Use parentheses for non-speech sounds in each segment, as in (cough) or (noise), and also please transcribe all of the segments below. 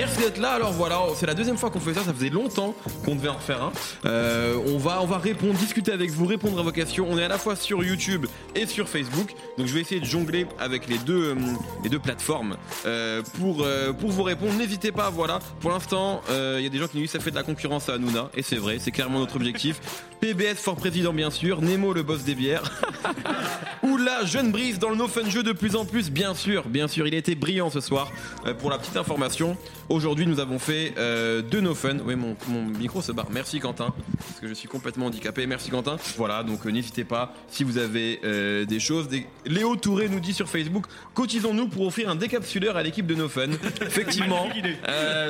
merci d'être là. Alors voilà, c'est la deuxième fois qu'on fait ça. Ça faisait longtemps qu'on devait en faire un. Euh, on va, on va répondre, discuter avec vous, répondre à vos questions. On est à la fois sur YouTube et sur Facebook. Donc je vais essayer de jongler avec les deux, euh, plateformes euh, pour, pour vous répondre. N'hésitez pas. Voilà. Pour l'instant, il y a des gens qui nous disent ça fait de la concurrence à Hanouna et c'est vrai. C'est clairement notre objectif. PBS fort président bien sûr. Nemo le boss des bières. (laughs) Ou la jeune brise dans le no fun jeu de plus en plus, bien sûr, bien sûr, il était brillant ce soir. Euh, pour la petite information, aujourd'hui nous avons fait euh, deux no fun. Oui, mon, mon micro se barre. Merci Quentin, parce que je suis complètement handicapé. Merci Quentin. Voilà, donc euh, n'hésitez pas si vous avez euh, des choses. Des... Léo Touré nous dit sur Facebook cotisons-nous pour offrir un décapsuleur à l'équipe de no fun. (laughs) Effectivement,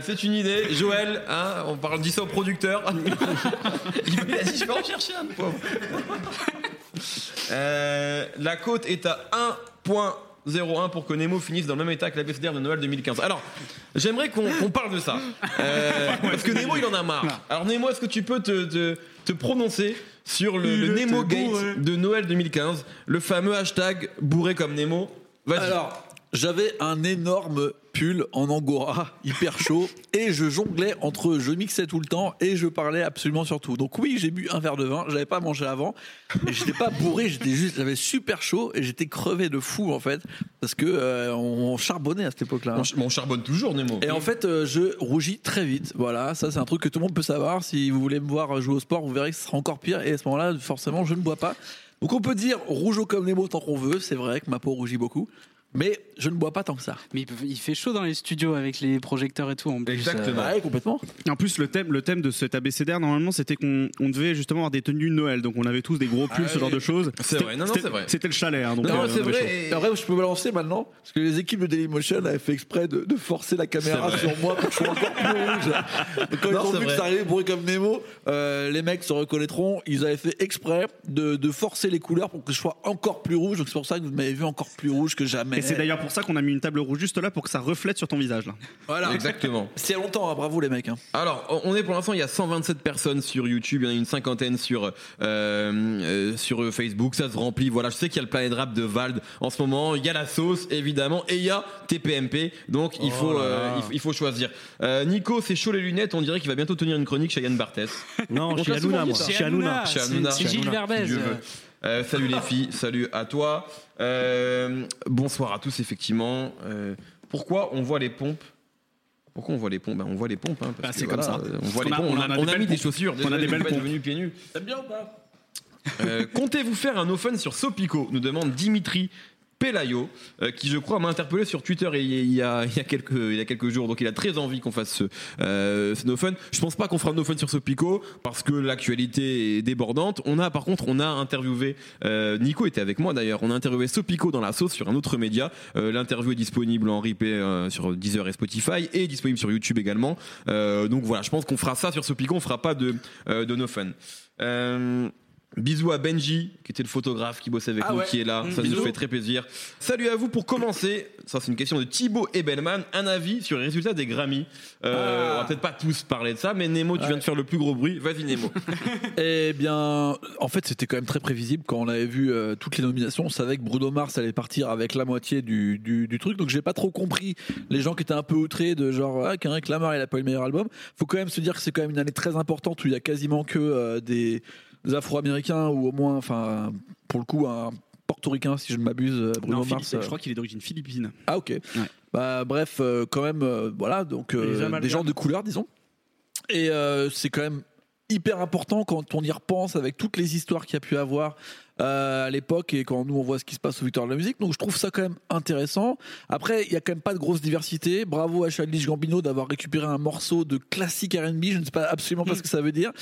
c'est une idée. Joël, hein, on parle dit ça au producteur. (laughs) il a vais en chercher un pauvre. (laughs) Euh, la cote est à 1.01 pour que Nemo finisse dans le même état que la BCDR de Noël 2015. Alors, j'aimerais qu'on qu'on parle de ça. Euh, (laughs) parce que Nemo, il en a marre. Alors, Nemo, est-ce que tu peux te, te- te prononcer sur le, Il le était Nemo bourré. Gate de Noël 2015 Le fameux hashtag bourré comme Nemo? Vas-y. Alors, j'avais un énorme pull en angora, hyper chaud, (laughs) et je jonglais entre je mixais tout le temps et je parlais absolument sur tout. Donc oui, j'ai bu un verre de vin, j'avais pas mangé avant, mais j'étais pas bourré, j'étais juste, j'avais super chaud et j'étais crevé de fou en fait, parce que euh, on charbonnait à cette époque-là. hein. on, ch- on charbonne toujours, Nemo. Et en fait, euh, je rougis très vite. Voilà, ça c'est un truc que tout le monde peut savoir. Si vous voulez me voir jouer au sport, vous verrez que ce sera encore pire. Et à ce moment-là, forcément, je ne bois pas. Donc on peut dire rougeau comme mots tant qu'on veut. C'est vrai que ma peau rougit beaucoup. Mais je ne bois pas tant que ça. Mais il fait chaud dans les studios avec les projecteurs et tout. En plus, Exactement. euh, Ouais, complètement. En plus, le thème, le thème de cet abécédaire, normalement, c'était qu'on on devait justement avoir des tenues de Noël. Donc, on avait tous des gros pulls, Ah ce genre de choses. C'est C'était- vrai. Non, c'est vrai. C'était le chalet. hein, donc, Non, euh, c'est vrai. Et et- après, je peux me lancer maintenant parce que les équipes de Dailymotion avaient fait exprès de, de forcer la caméra vrai. sur moi pour que je sois encore plus rouge. (laughs) Donc, quand Non, ils ont vu que vrai. ça arrivait bourré comme Nemo, euh, les mecs se reconnaîtront. Ils avaient fait exprès de, de forcer les couleurs pour que je sois encore plus rouge. Donc c'est pour ça que vous m'avez vu encore plus rouge que jamais. Et c'est d'ailleurs pour ça qu'on a mis une table rouge juste là pour que ça reflète sur ton visage. Là. voilà. Exactement. (laughs) C'est longtemps, hein, bravo les mecs. hein. Alors, on est pour l'instant, il y a 127 personnes sur YouTube, il y en a une cinquantaine sur euh, euh, sur Facebook, ça se remplit. Voilà, je sais qu'il y a le Planet Rap de Vald en ce moment, il y a la sauce évidemment, et il y a TPMP. Donc il faut euh, il, faut- il faut choisir. Euh, Nico, c'est chaud les lunettes, on dirait qu'il va bientôt tenir une chronique chez Yann Barthès. Non, (laughs) On chez Hanouna, moi. Chez Hanouna. Chez Hanouna. Gilles Hanouna, Euh, salut les filles, salut à toi. Euh, bonsoir à tous effectivement. Euh, pourquoi on voit les pompes? Pourquoi on voit les pompes? Ben, On voit les pompes. hein, parce Bah, que c'est comme ça. On voit les a- pompes. On on a, en a on des a mis des chaussures. On a des belles pompes. pieds nus. T'aimes bien ou pas? Euh, Comptez-vous faire un no fun sur Sopico nous demande Dimitri Pelayo, euh, qui je crois m'a interpellé sur Twitter il y a, il y a- quelques, il y a quelques jours, donc il a très envie qu'on fasse ce, euh, ce no fun. Je pense pas qu'on fera no fun sur Sopico parce que l'actualité est débordante. On a par contre, on a interviewé, euh, Nico était avec moi d'ailleurs, on a interviewé Sopico dans la sauce sur un autre média. Euh, L'interview est disponible en replay euh, sur Deezer et Spotify et disponible sur YouTube également. Euh, donc voilà, je pense qu'on fera ça sur Sopico, on fera pas de, de no fun. Bisous à Benji, qui était le photographe qui bossait avec Ah nous, ouais. qui est là. Mmh, ça nous fait très plaisir. Salut à vous pour commencer. Ça, c'est une question de Thibaut Ebelman. Un avis sur les résultats des Grammy. Euh, Ah. On va peut-être pas tous parler de ça, mais Nemo, tu viens de faire le plus gros bruit. Vas-y, Nemo. (laughs) Eh bien, en fait, c'était quand même très prévisible quand on avait vu euh, toutes les nominations. On savait que Bruno Mars allait partir avec la moitié du, du, du truc. Donc, j'ai pas trop compris les gens qui étaient un peu outrés de genre, ah, Kendrick Lamar, il a pas eu le meilleur album. Faut quand même se dire que c'est quand même une année très importante où il y a quasiment que euh, des, des Afro-Américains ou au moins, enfin, pour le coup, un portoricain, si je ne m'abuse, euh, Bruno Non, Mars. Euh, je crois qu'il est d'origine philippine. Ah ok. Bah bref, euh, quand même, voilà, donc des gens de couleur, disons. Et c'est quand même hyper important quand on y repense avec toutes les histoires qu'il y a pu avoir euh, à l'époque et quand nous on voit ce qui se passe au Victoire de la musique. Donc je trouve ça quand même intéressant. Après, il y a quand même pas de grosse diversité. Bravo à Childish Gambino d'avoir récupéré un morceau de classique R&B. Je ne sais pas absolument pas ce que ça veut dire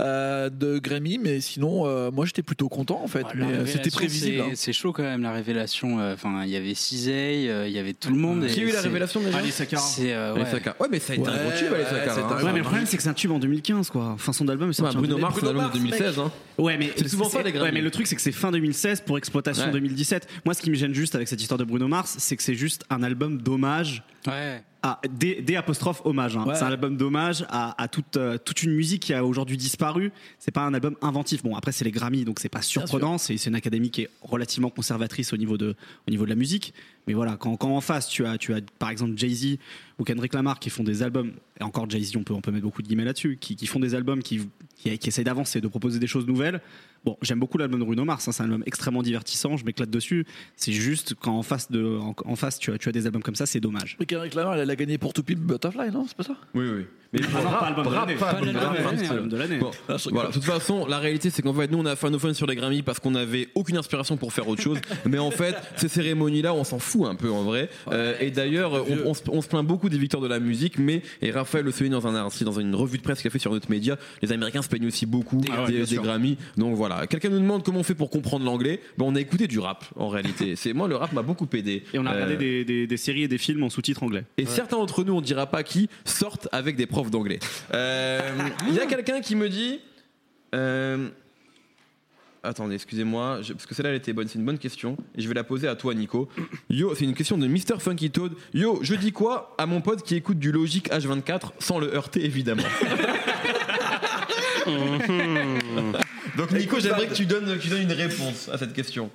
euh, de Grammy, mais sinon, euh, moi j'étais plutôt content en fait. Ah, mais c'était prévisible. c'est- hein. C'est chaud quand même la révélation. euh, Enfin, il y avait Cisey, euh, il y avait tout le monde. Qui a eu la c'est- révélation déjà Ali Sakara. C'est euh, ouais. Saka. Ouais, mais ça a été un gros tube, Ali ouais, Saka. c'est hein. Ouais, mais le problème, c'est que c'est un tube en 2015, quoi. Enfin, son album est Ouais, Bruno 2015. Mars, c'est de Mars, 2016. Hein. Ouais, mais C'est souvent ça, les Grammy. Ouais, mais le truc c'est que c'est fin 2016 pour exploitation Ouais. 2017. Moi, ce qui me gêne juste avec cette histoire de Bruno Mars, c'est que c'est juste un album d'hommage Ouais. Ah, des, des apostrophes hommage. hein. Ouais. C'est un album d'hommage à, à toute, euh, toute une musique qui a aujourd'hui disparu. C'est pas un album inventif. Bon, après, c'est les Grammy, donc c'est pas surprenant. C'est une académie qui est relativement conservatrice au niveau de, au niveau de la musique. Mais voilà, quand, quand en face, tu as, tu as par exemple Jay-Z ou Kendrick Lamar qui font des albums, et encore Jay-Z, on peut, on peut mettre beaucoup de guillemets là-dessus, qui, qui font des albums qui, qui, qui essayent d'avancer, de proposer des choses nouvelles. Bon, j'aime beaucoup l'album de Bruno Mars, hein, c'est un album extrêmement divertissant, je m'éclate dessus. C'est juste quand en face, de, en, en face tu, as, tu as des albums comme ça, c'est dommage. Elle a gagné pour To Pimp Butterfly, non? C'est pas ça? Oui, oui. Mais Ah non, pas album de l'année. Bon, Ah, voilà. De toute façon, la réalité, c'est qu'en fait, nous, on a fait un sur les Grammy parce qu'on n'avait aucune inspiration pour faire autre chose. (laughs) Mais en fait, ces cérémonies-là, on s'en fout un peu en vrai. Euh, et d'ailleurs, on, on se- on se plaint beaucoup des victoires de la musique, mais et Raphaël le souligne dans un article, dans une revue de presse qu'il a fait sur notre média, les Américains se plaignent aussi beaucoup Ah ouais, des, des. Grammy. Donc voilà. Quelqu'un nous demande comment on fait pour comprendre l'anglais. Ben, on a écouté du rap en réalité. C'est moi, le rap m'a beaucoup aidé. Et on a regardé Euh, des, des- des séries et des films en sous-titres anglais. et certains d'entre nous, on dira pas qui, sortent avec des profs d'anglais. Euh, Il y a quelqu'un qui me dit. euh, Attendez, excusez-moi, parce que celle-là elle était bonne, c'est une bonne question, et je vais la poser à toi, Nico. Yo, c'est une question de Mr. Funky Toad. Yo, je dis quoi à mon pote qui écoute du Logic H24 sans le heurter, évidemment (laughs) Donc, Nico, j'aimerais que tu donnes, que tu donnes une réponse à cette question.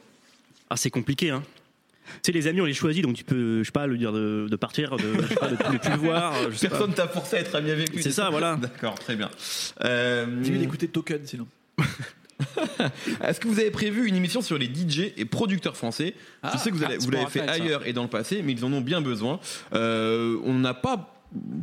Ah, c'est compliqué, hein. Tu sais, les amis, on les choisit, donc tu peux, je sais pas, lui dire de, de partir, de, je sais pas, de, de plus le voir. je sais. Personne t'a forcé à être ami avec lui. C'est ça, voilà. D'accord, très bien. Euh, Dis-lui d'écouter Token, sinon. (laughs) Est-ce que vous avez prévu une émission sur les DJ et producteurs français? Je sais que vous, ah, vous l'avez fait ça. ailleurs et dans le passé, mais ils en ont bien besoin. Euh, on n'a pas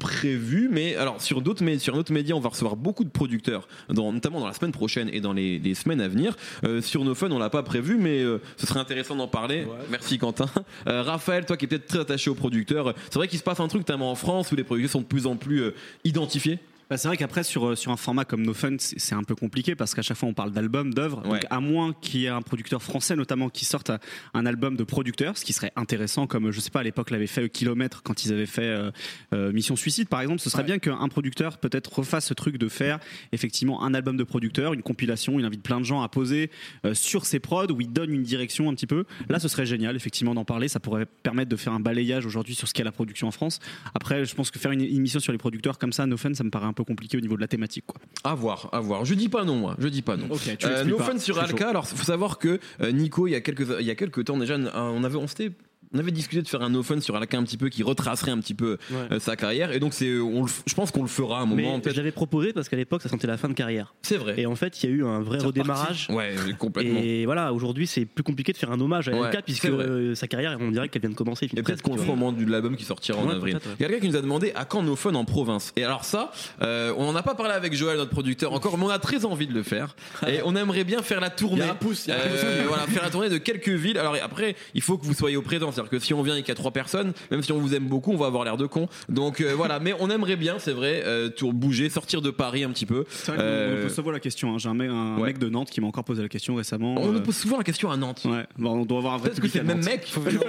prévu, mais alors sur d'autres mé- sur notre média, on va recevoir beaucoup de producteurs, dans, notamment dans la semaine prochaine et dans les, les semaines à venir. Euh, sur nos fun, on l'a pas prévu, mais euh, ce serait intéressant d'en parler. Merci Quentin. Euh, Raphaël, toi qui es peut-être très attaché aux producteurs, c'est vrai qu'il se passe un truc notamment en France où les producteurs sont de plus en plus identifiés? Bah, c'est vrai qu'après sur, sur un format comme No Fun, c'est un peu compliqué parce qu'à chaque fois on parle d'albums, d'œuvres. Ouais. Donc à moins qu'il y ait un producteur français notamment qui sorte un- album de producteur, ce qui serait intéressant comme je sais pas à l'époque l'avait fait Kilomètre quand ils avaient fait euh, euh, Mission Suicide par exemple. Ce serait bien qu'un producteur peut-être refasse ce truc de faire effectivement un album de producteur, une compilation, il invite plein de gens à poser euh, sur ses prods où il donne une direction un petit peu. Là ce serait génial effectivement d'en parler, ça pourrait permettre de faire un balayage aujourd'hui sur ce qu'est la production en France. Après je pense que faire une émission sur les producteurs comme ça, No Fun, ça me paraît un peu compliqué au niveau de la thématique quoi. À voir, à voir. Je dis pas non, moi. Je dis pas non. Ok, tu Euh, no pas. fun sur Alka. chaud. Alors, faut savoir que euh, Nico, il y a quelques, il y a quelques temps déjà, on avait, on s'était on avait discuté de faire un no fun sur Alaka un petit peu qui retracerait un petit peu Ouais. euh, sa carrière et donc c'est f- je pense qu'on le fera à un moment Mais je l'avais proposé parce qu'à l'époque, ça sentait la fin de carrière. c'est vrai Et en fait, il y a eu un vrai redémarrage. ouais complètement Et voilà, aujourd'hui, c'est plus compliqué de faire un hommage à Ouais, LK puisque euh, sa carrière, on dirait qu'elle vient de commencer. et peut-être qu'on le fera au moment de l'album qui sortira en Ouais, avril. ouais. Il y a quelqu'un qui nous a demandé à quand nos fun en province. Et alors ça, euh, on n'en a pas parlé avec Joël, notre producteur, encore, mais on a très envie de le faire. Et on aimerait bien faire la tournée. Il y a un pouce, Euh, voilà, faire la tournée de quelques villes. Alors après, il faut que vous soyez au présent. C'est-à-dire que si on vient et qu'il y a trois personnes, même si on vous aime beaucoup, on va avoir l'air de con. Donc euh, voilà, mais on aimerait bien, c'est vrai, euh, tour- bouger, sortir de Paris un petit peu. C'est vrai qu'on- Euh, on pose souvent la question. hein. J'ai un, mec, un Ouais. mec de Nantes qui m'a encore posé la question récemment. On nous euh, pose souvent la question à Nantes. Ouais, bon, on doit avoir un vrai Peut-être que c'est le même mec. (laughs) En fait, il y en a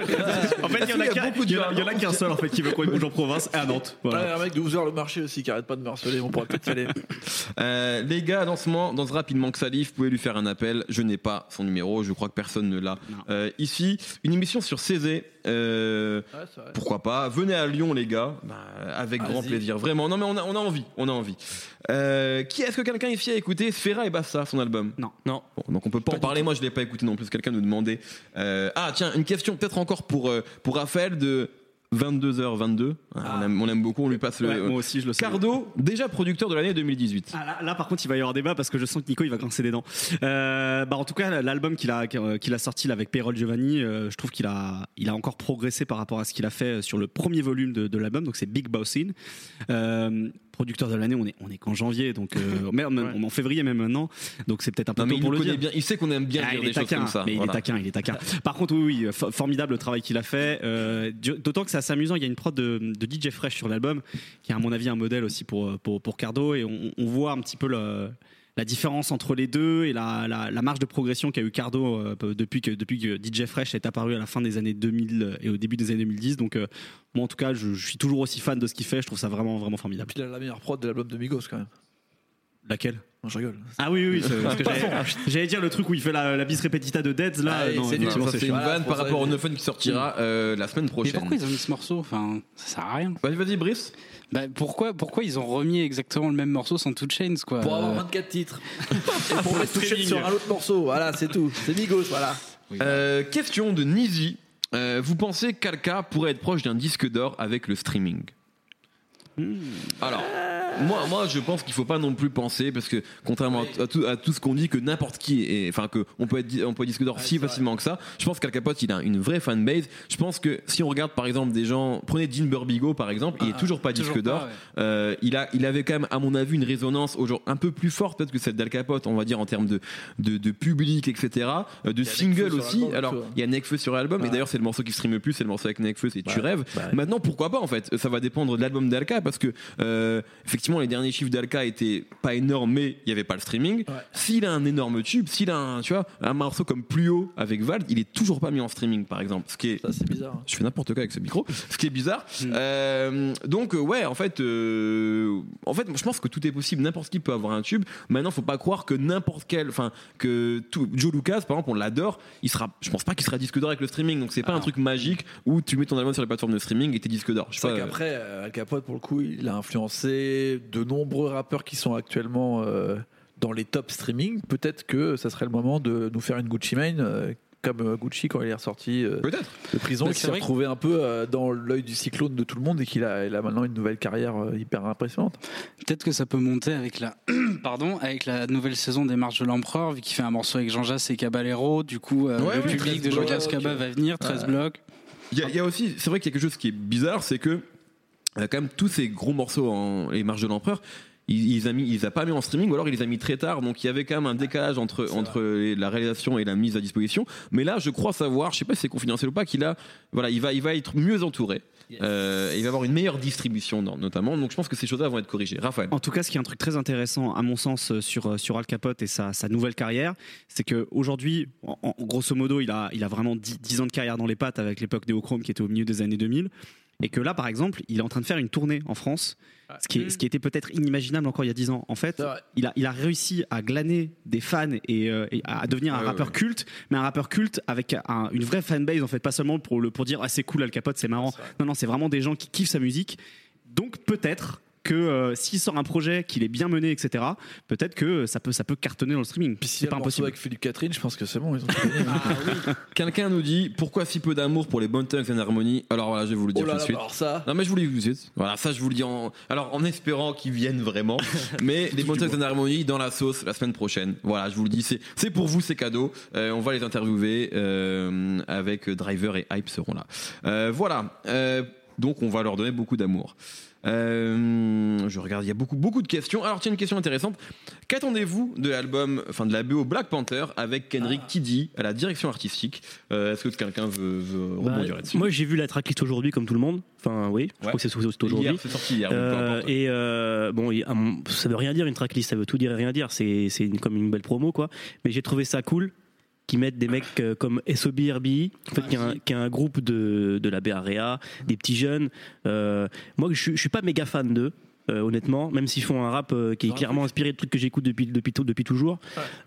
Parce qu'il y a qu'un beaucoup de il y en a- gens à il y en a qu'un seul en fait qui veut qu'on bouge en province et à Nantes. Voilà. Ouais, un mec de 12h le marché aussi qui arrête pas de me harceler, on pourrait peut-être y aller. (laughs) Les gars, dans ce moment, dans ce rap, il manque Salif. Vous pouvez lui faire un appel. Je n'ai pas son numéro. Je crois que personne ne l'a euh, ici. Une émission sur Euh, Ouais, pourquoi pas Venez à Lyon, les gars. Bah, avec grand plaisir. Vraiment. Non, mais on a, on a envie. On a envie. Euh, qui est-ce que quelqu'un ici a écouté Sfera et Bassa, son album? Non. Non. Bon, donc on peut pas, en parler. Moi, je l'ai pas écouté non plus. Quelqu'un nous demandait. Euh, ah, tiens, une question peut-être encore pour euh, pour Raphaël de 22h22. Ah, on, aime, on aime beaucoup. On lui passe le. Ouais, moi aussi, je le sais. Cardo, déjà producteur de l'année 2018. Ah, là, là, par contre, il va y avoir débat parce que je sens que Nico il va grincer des dents. Euh, bah, en tout cas, l'album qu'il a qu'il a sorti là, avec Payroll Giovanni, euh, je trouve qu'il a il a encore progressé par rapport à ce qu'il a fait sur le premier volume de, de l'album. Donc c'est Big Bossin. Euh, producteur de l'année, on est on est qu'en janvier, donc euh, (laughs) même, en février même maintenant. Donc c'est peut-être un peu Non, tôt il pour le dire. bien. Il sait qu'on aime bien Ah, dire il des est choses taquin, comme ça. mais il est taquin, il est taquin. Par contre, oui, oui, fo- formidable le travail qu'il a fait. Euh, D'autant que c'est assez amusant. Il y a une prod de, de DJ Fresh sur l'album, qui est à mon avis un modèle aussi pour pour, pour Cardo, et on, on voit un petit peu le la différence entre les deux et la, la, marge de progression qu'a eu Cardo euh, depuis, que, depuis que DJ Fresh est apparu à la fin des années 2000 et au début des années 2010. Donc, euh, moi, en tout cas, je, suis toujours aussi fan de ce qu'il fait. Je trouve ça vraiment, vraiment formidable. Puis il a la meilleure prod de l'album de Migos quand même. Laquelle? Non, je rigole. Ah oui, oui, que j'allais- dire le truc où il fait la, la bis repetita de Dead, là. Ah c'est une vanne par rapport au Fun qui sortira euh, la semaine Mais prochaine. pourquoi ils ont mis ce morceau? Enfin, ça sert à rien. Vas-y, vas-y, Brice. Bah, pourquoi, pourquoi ils ont remis exactement le même morceau sans Two Chains quoi? Pour avoir Euh, 24 titres. Et pour (laughs) mettre toucher sur un autre morceau. Voilà, c'est tout. C'est Migos, voilà. Euh, question de Nizi. Euh, vous pensez qu'Alka pourrait être proche d'un disque d'or avec le streaming? Alors, moi, moi, je pense qu'il faut pas non plus penser parce que contrairement à, à tout, à tout ce qu'on dit que n'importe qui, est, enfin que on peut être, on peut disque d'or si facilement que ça. Je pense qu'Al Capote, il a une vraie fanbase. Je pense que si on regarde par exemple des gens, prenez Dean Burbigo par exemple, il est toujours pas toujours disque d'or. ouais. Euh, il a, il avait quand même, à mon avis, une résonance aujourd'hui un peu plus forte peut-être que celle d'Al Capote, on va dire en termes de, de, de public, etc. euh, de single aussi. Alors, il y a Nekfeu sur l'album, et d'ailleurs c'est le morceau qui stream le plus, c'est le morceau avec Nekfeu, c'est Tu rêves. Ouais. Maintenant, pourquoi pas en fait? Ça va dépendre de l'album d'Alka parce que euh, effectivement les derniers chiffres d'Alka étaient pas énormes, mais il y avait pas le streaming. Ouais. S'il a un énorme tube, s'il a un, tu vois, un morceau comme Plus haut avec Vald, il est toujours pas mis en streaming par exemple, ce qui est Ça, c'est bizarre. hein. je fais n'importe quoi avec ce micro, ce qui est bizarre. Mm. Euh, donc euh, ouais, en fait, euh, en fait, je pense que tout est possible. N'importe qui peut avoir un tube. Maintenant, faut pas croire que n'importe quel, enfin, que tout, Joe Lucas, par exemple, on l'adore. Il sera, je pense pas qu'il sera disque d'or avec le streaming. Donc c'est pas Ah. un truc magique où tu mets ton album sur les plateformes de streaming et t'es disque d'or. Je sais pas. qu'après, Al Capote, pour le coup, il a influencé de nombreux rappeurs qui sont actuellement euh, dans les top streaming. Peut-être que ça serait le moment de nous faire une Gucci Mane, euh, comme euh, Gucci quand il est ressorti euh, Peut-être. de prison, qui s'est retrouvé un peu euh, dans l'œil du cyclone de tout le monde et qu'il a, il a maintenant une nouvelle carrière euh, hyper impressionnante. Peut-être que ça peut monter avec la, (clears throat) pardon, avec la nouvelle saison des Marches de l'Empereur, vu qu'il fait un morceau avec Jean Jass et Caballero. Du coup, Ouais, le public 13 de Jean blocs, Jass Cabal ok. va venir, 13 Ouais. blocs. Il y, a- il y a aussi, c'est vrai qu'il y a quelque chose qui est bizarre, c'est que euh, quand même tous ces gros morceaux en les marches de l'empereur. Il, il les a mis, il les a pas mis en streaming, ou alors il les a mis très tard, donc il y avait quand même un décalage entre entre les- la réalisation et la mise à disposition. Mais là, je crois savoir, je sais pas si c'est confidentiel ou pas, qu'il a, voilà, il va, il va être mieux entouré, Euh, et il va avoir une meilleure distribution, dans- notamment. Donc je pense que ces choses-là vont être corrigées. Raphaël. En tout cas, ce qui est un truc très intéressant, à mon sens, euh, sur, euh, sur Al Capote et sa, sa nouvelle carrière, c'est qu'aujourd'hui, en, en- grosso modo, il a, il a vraiment 10, 10 ans de carrière dans les pattes avec l'époque Néochrome qui était au milieu des années 2000. Et que là, par exemple, il est en train de faire une tournée en France, ce qui, est- ce qui était peut-être inimaginable encore il y a 10 ans. En fait, il a, il a réussi à glaner des fans et, euh, et à devenir un rappeur culte, mais un rappeur culte avec un- une vraie fanbase, en fait, pas seulement pour, le, pour dire ah, c'est cool Al Capote, c'est marrant. Non, non, c'est vraiment des gens qui kiffent sa musique. Donc peut-être que euh, s'il sort un projet, qu'il est bien mené, etc., peut-être que ça peut, ça peut cartonner dans le streaming. Puis si C'est pas impossible. avec Philippe Catherine, je pense que c'est bon, ils ont tout gagné. (laughs) Quelqu'un nous dit pourquoi si peu d'amour pour les Bone Thugs and Harmony. Alors voilà, je vais vous le dire Oh là tout de là, suite. alors ça. Non mais je vous le dis tout de suite. Voilà, ça je vous le dis en alors en espérant qu'ils viennent vraiment. (laughs) mais les Bone Thugs and Harmony dans la sauce la semaine prochaine. Voilà, je vous le dis, c'est c'est pour vous, c'est cadeau. Euh, on va les interviewer euh, avec Driver et Hype seront là. Euh, voilà. Euh, donc on va leur donner beaucoup d'amour. Euh, je regarde, il y a beaucoup beaucoup de questions. Alors tiens une question intéressante. Qu'attendez-vous de l'album, enfin de la BO Black Panther avec Kendrick Kiddy à la direction artistique? Euh, Est-ce que quelqu'un veut, veut Bah, rebondir là-dessus? moi, j'ai vu la tracklist aujourd'hui, comme tout le monde. Enfin, oui, je Ouais. crois que c'est aujourd'hui. C'est sorti hier. Euh, et bon, mon- ça veut rien dire une tracklist, ça veut tout dire et rien dire. C'est comme une belle promo, quoi. Mais j'ai trouvé ça cool qu'ils mettent des mecs euh, comme SOB RBI, en fait, qui, est un, qui est un groupe de, de la BREA, des petits jeunes. Euh, moi, je, suis- je suis pas méga fan d'eux. euh, honnêtement, même s'ils font un rap euh, qui est clairement inspiré de trucs que j'écoute depuis, depuis, depuis toujours.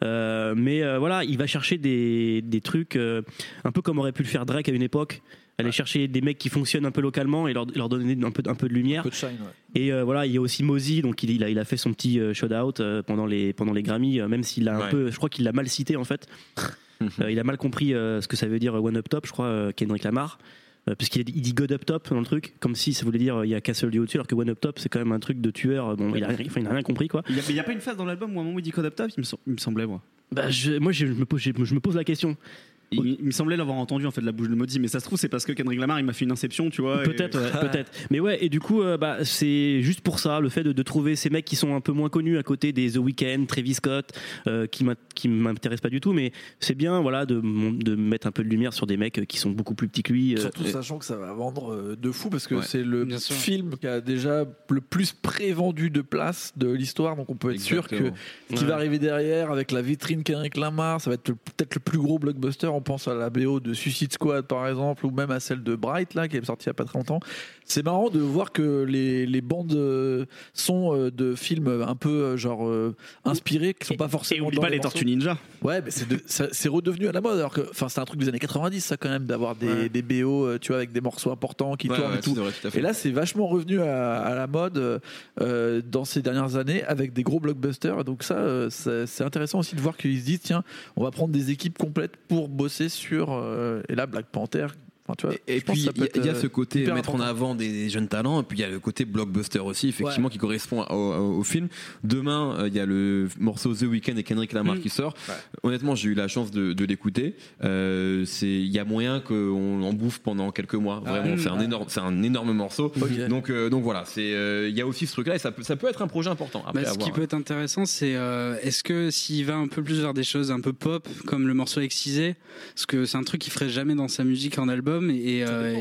Euh, mais voilà, il va chercher des, des trucs un peu comme aurait pu le faire Drake à une époque. Aller chercher des mecs qui fonctionnent un peu localement et leur, leur donner un peu, un peu de lumière. Peu de shine, ouais. Et voilà, il y a aussi Mozy, donc il, il a, il a fait son petit shout out euh, pendant les pendant les Grammy, euh, même s'il a un peu, je crois qu'il l'a mal cité en fait. Euh, il a mal compris euh, ce que ça veut dire euh, One Up Top, je crois, Kendrick Lamar. Puisqu'il dit- God Up Top dans le truc, comme si ça voulait dire il y a Castle du au-dessus, alors que One Up Top c'est quand même un truc de tueur. Bon, il a, rien- il a rien compris quoi. Il n'y a, pas une phase dans l'album où à un moment il dit Code Up Top, il me, sem- il me semblait, moi. Bah, je- moi je, je me pose, je, je me pose la question. Il, il me semblait l'avoir entendu en fait de la bouche de Maudit, mais ça se trouve c'est parce que Kendrick Lamar il m'a fait une inception, tu vois. et- Peut-être, ouais, peut-être. Mais ouais, et du coup, euh, bah, c'est juste pour ça, le fait de, de trouver ces mecs qui sont un peu moins connus à côté des The Weeknd, Travis Scott, euh, qui qui m'intéressent pas du tout, mais c'est bien, voilà, de, mettre un peu de lumière sur des mecs qui sont beaucoup plus petits que lui. euh, Surtout et- sachant que ça va vendre euh, de fou parce que Ouais. c'est le film qui a déjà le plus prévendu de place de l'histoire, donc on peut être sûr que ce qui Ouais. va arriver derrière avec la vitrine Kendrick Lamar, ça va être peut-être le plus gros blockbuster en pense à la BO de Suicide Squad par exemple, ou même à celle de Bright là qui est sortie il y a pas très longtemps. C'est marrant de voir que les, les bandes euh, sont euh, de films un peu euh, genre euh, inspirés, qui sont pas Et forcément. oublie dans pas les. Tortues Ninja. Ouais, mais c'est redevenu à la mode. Alors que, enfin, c'est un truc des années 90, ça quand même, d'avoir des, Ouais. des BO, euh, tu vois, avec des morceaux importants qui Ouais, tournent ouais, et tout. vrai. Et là, c'est vachement revenu à, à la mode euh, euh, dans ces dernières années avec des gros blockbusters. Et Donc ça, euh, c'est c'est intéressant aussi de voir qu'ils se disent tiens, on va prendre des équipes complètes pour bosser sur. euh, et là, Black Panther. Enfin, tu vois, Et, puis il y, a- y ce côté hyper mettre en avant des jeunes talents, et puis il y a le côté blockbuster aussi, effectivement, qui correspond au, au- au film. Demain, euh, il y a le morceau The Weeknd et Kendrick Lamar Mm. qui sort. Honnêtement, j'ai eu la chance de, de l'écouter. Euh, c'est, il y a moyen qu'on en bouffe pendant quelques mois. Vraiment, mm, c'est un énorme, c'est un énorme morceau. Donc, euh, donc voilà, c'est, euh, il y a aussi ce truc-là, et ça peut, ça peut être un projet important. Après, Bah, ce qui peut être intéressant, c'est euh, est-ce que s'il va un peu plus vers des choses un peu pop, comme le morceau Excisé, parce que c'est un truc qu'il ferait jamais dans sa musique en album, et, euh,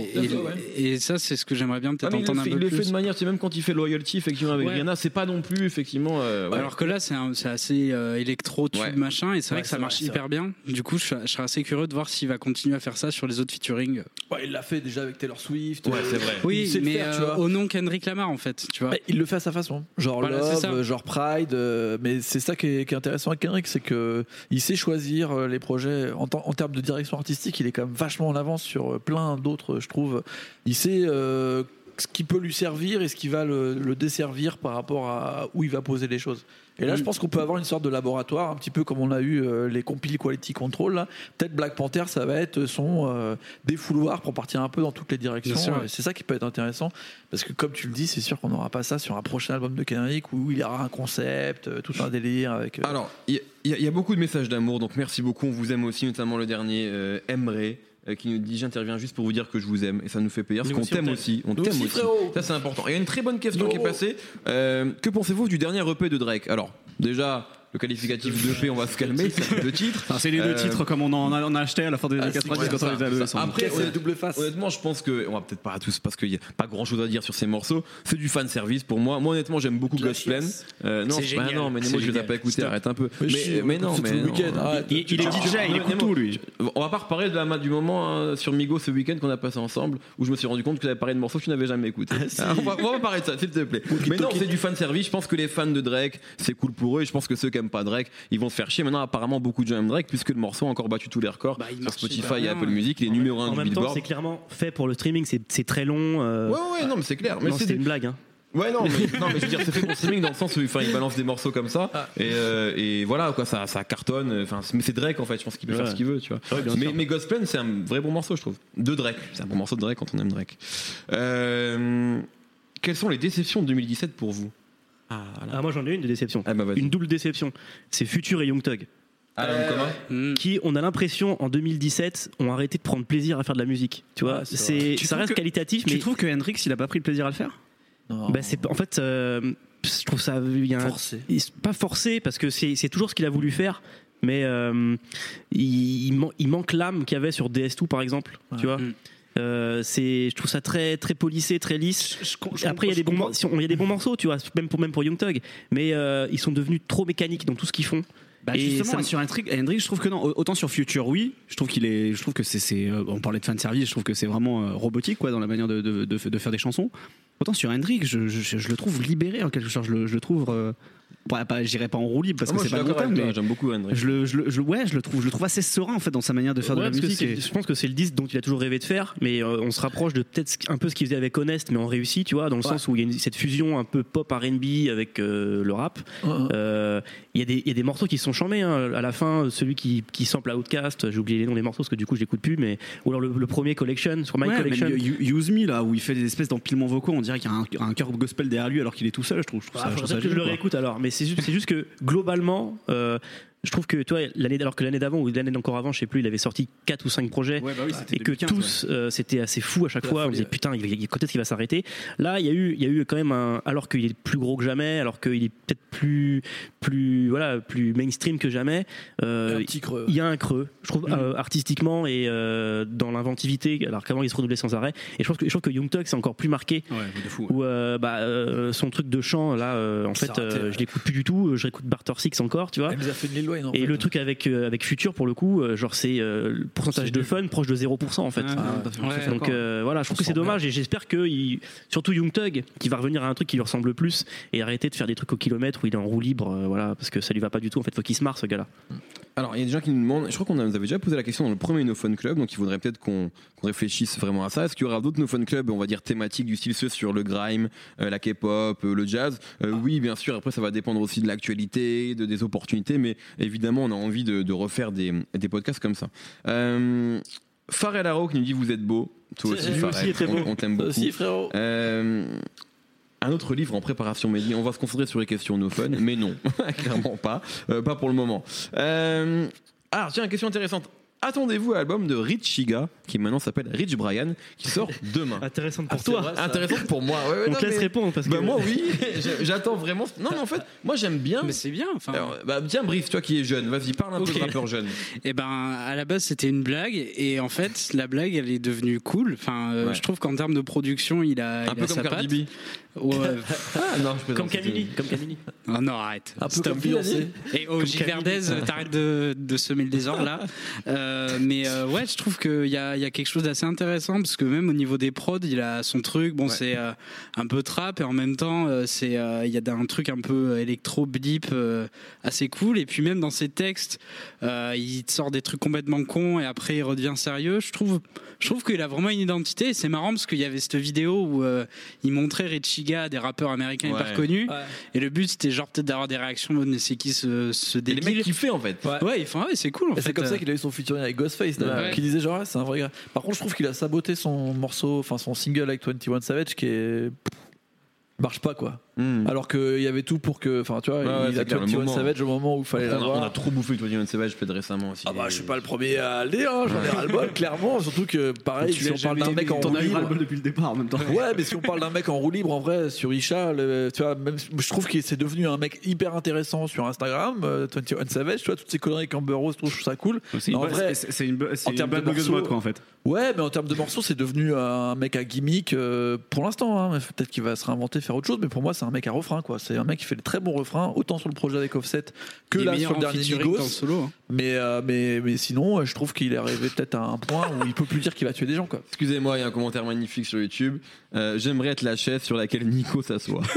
et, ouais. ça, c'est ce que j'aimerais bien Ah, peut-être il le entendre fait, un il peu le fait de manière, sais, même quand il fait Loyalty, effectivement, avec Ouais. Rihanna, c'est pas non plus, effectivement. euh, ouais. Alors que là, c'est c'est assez euh, électro tube Ouais. machin, et c'est vrai que ça c'est marche vrai, c'est hyper bien. Du coup, je, serais- je serais assez curieux de voir s'il va continuer à faire ça sur les autres featuring. Ouais, il l'a fait déjà avec Taylor Swift. Ouais, euh, c'est vrai. il Oui, mais faire, tu euh, vois. au nom Kendrick Lamar en fait, tu vois. Bah, il le fait à sa façon, genre Voilà, c'est Love, genre Pride, euh, mais c'est ça qui est, qui est intéressant avec Kendrick, c'est que il sait choisir les projets en, termes de direction artistique, il est quand même vachement en avance sur plein d'autres, je trouve. Il sait euh, ce qui peut lui servir et ce qui va le, le desservir par rapport à où il va poser les choses. Et là, je pense qu'on peut avoir une sorte de laboratoire, un petit peu comme on a eu euh, les compil quality control. Peut-être Black Panther, ça va être son euh, défouloir pour partir un peu dans toutes les directions. Ouais. C'est ça qui peut être intéressant, parce que comme tu le dis, c'est sûr qu'on n'aura pas ça sur un prochain album de Kendrick où il y aura un concept, euh, tout un délire avec. Alors, il y, a- y y beaucoup de messages d'amour, donc merci beaucoup. On vous aime aussi, notamment le dernier, Emre, euh, qui nous dit J'interviens juste pour vous dire que je vous aime, et ça nous fait plaisir, parce qu'on t'aime aussi. On t'aime aussi. Ça, c'est important. Et il y a une très bonne question qui est passée. Euh, que pensez-vous du dernier EP de Drake? Alors, déjà, le qualificatif d'EP, on va se calmer, c'est le titre. Enfin, c'est les deux Euh, titres comme on en a, on a acheté à la fin des années c'est 90 ouais, quand on les avait. Après, c'est, double face Honnêtement, je pense que, on va peut-être pas à tous parce qu'il n'y a pas grand chose à dire sur ces morceaux. C'est du fan service pour moi. Moi, honnêtement, j'aime beaucoup Godsplan. Euh, non, génial. non, mais Nemo, je les ai pas écoutés, arrête un peu. Mais Mais, si, mais non, c'est mais le non. arrête. Il, il est Ah, DJ, il écoute tout lui. On va pas reparler de la, du moment hein, sur Migo ce week-end qu'on a passé ensemble où je me suis rendu compte que j'avais parlé de morceaux que tu n'avais jamais écoutés. Ah, (laughs) on, va, on va parler de ça, s'il te plaît. Mais non, c'est du fan service. Je pense que les fans de Drake, c'est cool pour eux. Et je pense que ceux qui pas Drake, ils vont se faire chier. Maintenant, apparemment, beaucoup de gens aiment Drake puisque le morceau a encore battu tous les records Bah, sur Spotify et Apple. Music. Il est numéro 1 En du même temps, Billboard. c'est clairement fait pour le streaming, c'est très long. euh, Ouais, ouais, non, mais c'est clair. Mais c'est des- une blague. Hein. Ouais, non, mais, (laughs) non, mais je veux dire, c'est fait pour le streaming dans le sens où enfin, il balance des morceaux comme ça. Et, euh, et voilà, quoi, ça, ça cartonne. Enfin, mais c'est Drake en fait, je pense qu'il peut faire ce qu'il veut, tu vois. mais, mais Gospel, c'est un vrai bon morceau, je trouve. De Drake. C'est un bon morceau de Drake quand on aime Drake. Euh, quelles sont les déceptions de 2017 pour vous? Ah. Ah, moi j'en ai une de déception. Ah, bah. Une double déception. C'est Future et Young Thug. Ah, commun Hmm. qui, on a l'impression, en 2017, ont arrêté de prendre plaisir à faire de la musique. Tu vois, Ouais, c'est c'est, Tu ça reste que- qualitatif, Tu mais trouves que Hendrix, il a pas pris le plaisir à le faire? Non. bah, c'est, en fait, euh, je trouve ça, il y a un- forcé. pas forcé parce que c'est, c'est toujours ce qu'il a voulu faire. Mais euh, il, il man- il manque l'âme qu'il y avait sur DS2 par exemple, tu vois. Mm. Euh, c'est, je trouve ça très très polissé, très lisse. Après, il y a des bons, mor- si on- il y a des bons morceaux, tu vois, même pour même pour Young Thug, mais euh, ils sont devenus trop mécaniques dans tout ce qu'ils font. Bah Et justement, ça sur Hendrix, Hendrix, je trouve que non. Autant sur Future, oui. Je trouve qu'il est. Je trouve que c'est. c'est, euh, on parlait de fan service. Je trouve que c'est vraiment robotique, quoi, dans la manière de, de, de, de faire des chansons. Autant sur Hendrix, je, je, je le trouve libéré en quelque sorte. Je le, je le trouve. Euh, pas, pas, j'irai pas en roue libre parce Ah, que c'est pas mon thème, mais j'aime beaucoup Hendrix. je le, je le, je- ouais, je le trouve, je le trouve assez serein en fait dans sa manière de faire Ouais, de la musique. et- Je pense que c'est le disque dont il a toujours rêvé de faire, mais euh, on se rapproche de peut-être un peu ce qu'il faisait avec Honest, mais en réussi, tu vois, dans le sens où il y a une- cette fusion un peu pop R&B avec euh, le rap. Euh, Il y, a des- il y a des morceaux qui se sont chambés. hein. À la fin, celui qui, qui sample Outcast, j'ai oublié les noms des morceaux parce que du coup je l'écoute plus, mais ou alors le, le premier Collection sur My Collection. You- Use Me là où il fait des espèces d'empilements vocaux, on dirait qu'il y a un, un cœur gospel derrière lui alors qu'il est tout seul. Je trouve, je trouve Ah, ça, je que le réécoute alors, mais c'est juste, que globalement, euh, je trouve que toi, l'année alors que l'année d'avant ou l'année d'encore avant, je sais plus, il avait sorti 4 ou 5 projets. Ouais, bah oui, et que 2015, tous euh, c'était assez fou à chaque fois on folie, disait ouais. putain il, il- quand est-ce qu'il va s'arrêter? Là il y a eu il y a eu quand même un alors qu'il est plus gros que jamais alors qu'il est peut-être plus plus voilà plus mainstream que jamais euh, un petit creux. il y a un creux je trouve Mm. euh, artistiquement et dans l'inventivité alors qu'avant il se renouvelait sans arrêt et je pense que je trouve que Young Thug c'est encore plus marqué Ouais, de fou. où bah, son truc de chant là en fait raté, je l'écoute plus du tout je réécoute Barter Six encore tu vois Elle nous a fait une En Et fait. le truc avec, euh, avec Future, pour le coup, euh, genre c'est euh, le pourcentage de fun proche de 0% en fait. Ah, Donc euh, voilà, je trouve que c'est dommage et j'espère que il- surtout Young Thug qui va revenir à un truc qui lui ressemble plus et arrêter de faire des trucs au kilomètre où il est en roue libre, euh, voilà, parce que ça lui va pas du tout. En fait, faut qu'il se marre ce gars-là. Alors, il y a des gens qui nous demandent, je crois qu'on avait déjà posé la question dans le premier No Fun Club, donc il faudrait peut-être qu'on qu'on réfléchisse vraiment à ça. Est-ce qu'il y aura d'autres No Fun Club, on va dire thématiques du style ceux sur le grime, euh, la K-pop, euh, le jazz? Euh, Oui, bien sûr, après ça va dépendre aussi de l'actualité, de, des opportunités, mais évidemment, on a envie de, de refaire des, des podcasts comme ça. Euh, Farrell Arrow qui nous dit Vous êtes beau. Toi aussi, très On- beau. On, t'aime Toi beaucoup. aussi, frérot. Euh, un autre livre en préparation, Mehdi. On va se concentrer sur les questions no fun, mais non, (laughs) clairement pas. Euh, pas pour le moment. Euh, alors, tiens, une question intéressante. Attendez-vous à l'album de Rich Chiga, qui maintenant s'appelle Rich Brian, qui sort (laughs) demain Intéressant pour c'est toi. vrai. Intéressante pour moi. Ouais, ouais, On non, te laisse mais- répondre parce que Bah, moi, oui. (laughs) J'attends vraiment. Non, mais en fait, moi, j'aime bien. Mais c'est bien. Enfin, Alors, bah, tiens, Brice, toi qui es jeune, vas-y, parle un peu de rappeur jeune. (laughs) Et ben à la base c'était une blague et en fait la blague elle est devenue cool. Enfin euh, Ouais. je trouve qu'en termes de production il a, Un il peu a comme sa Cardi patte. B. Ouais. Ah, non, je plaisante, comme Camille, comme Camille. Ah non arrête. Un peu Stop. Beyoncé. Et oh Giverdez, t'arrêtes de, de semer le désordre là. (laughs) Euh, mais euh, ouais, je trouve qu'il y a, il y a quelque chose d'assez intéressant parce que même au niveau des prods, il a son truc. Bon, Ouais. c'est euh, un peu trap et en même temps, euh, c'est euh, il y a un truc un peu électro blip euh, assez cool. Et puis même dans ses textes, euh, il sort des trucs complètement cons et après il redevient sérieux. Je trouve, je trouve qu'il a vraiment une identité. Et c'est marrant parce qu'il y avait cette vidéo où euh, il montrait Richiga des rappeurs américains Ouais. hyper connus. Ouais. Et le but c'était genre peut-être d'avoir des réactions. Mais c'est qui ce, ce Et les débile mecs kiffaient en fait. Ouais. Ouais, ils font, ah ouais, c'est cool en Et fait. c'est comme ça Euh, qu'il a eu son featuring avec Ghostface, d'ailleurs, Ouais. qui disait genre, ouais, c'est un vrai gars. Par contre, je trouve qu'il a saboté son morceau, enfin son single avec 21 Savage, qui est. pff, marche pas quoi. Hmm. Alors qu'il y avait tout pour que. Enfin, tu vois, Ouais, ouais, il c'est a 21 moment. Savage au moment où il fallait Après, on, a, l'avoir. on a trop bouffé le 21 Savage peut-être récemment aussi. Ah bah je suis pas le premier à le dire, hein, j'en ai ras le bol clairement, surtout que pareil, si on parle d'un mec en roue libre. depuis le départ en même temps. Ouais, mais si on parle d'un mec en roue libre, en vrai, sur Isha, le- tu vois, même, je trouve qu'il s'est devenu un mec hyper intéressant sur Instagram, euh, 21 Savage, tu vois, toutes ces conneries avec Amber Rose, je trouve ça cool. En vrai, c'est- une, en une termes de morceaux- mode quoi en fait. Ouais, mais en termes de morceaux, c'est devenu un mec à gimmick euh, pour l'instant. Hein. Peut-être qu'il va se réinventer, faire autre chose, mais pour moi, c'est un mec à refrain, quoi. C'est un mec qui fait des très bons refrains, autant sur le projet avec Offset que là sur le dernier Migos. solo. hein. Mais, euh, mais, mais sinon, euh, je trouve qu'il est arrivé peut-être à un point où il peut plus dire qu'il va tuer des gens, quoi. Excusez-moi, il y a un commentaire magnifique sur YouTube. Euh, J'aimerais être la chaise sur laquelle Nico s'assoit. (laughs)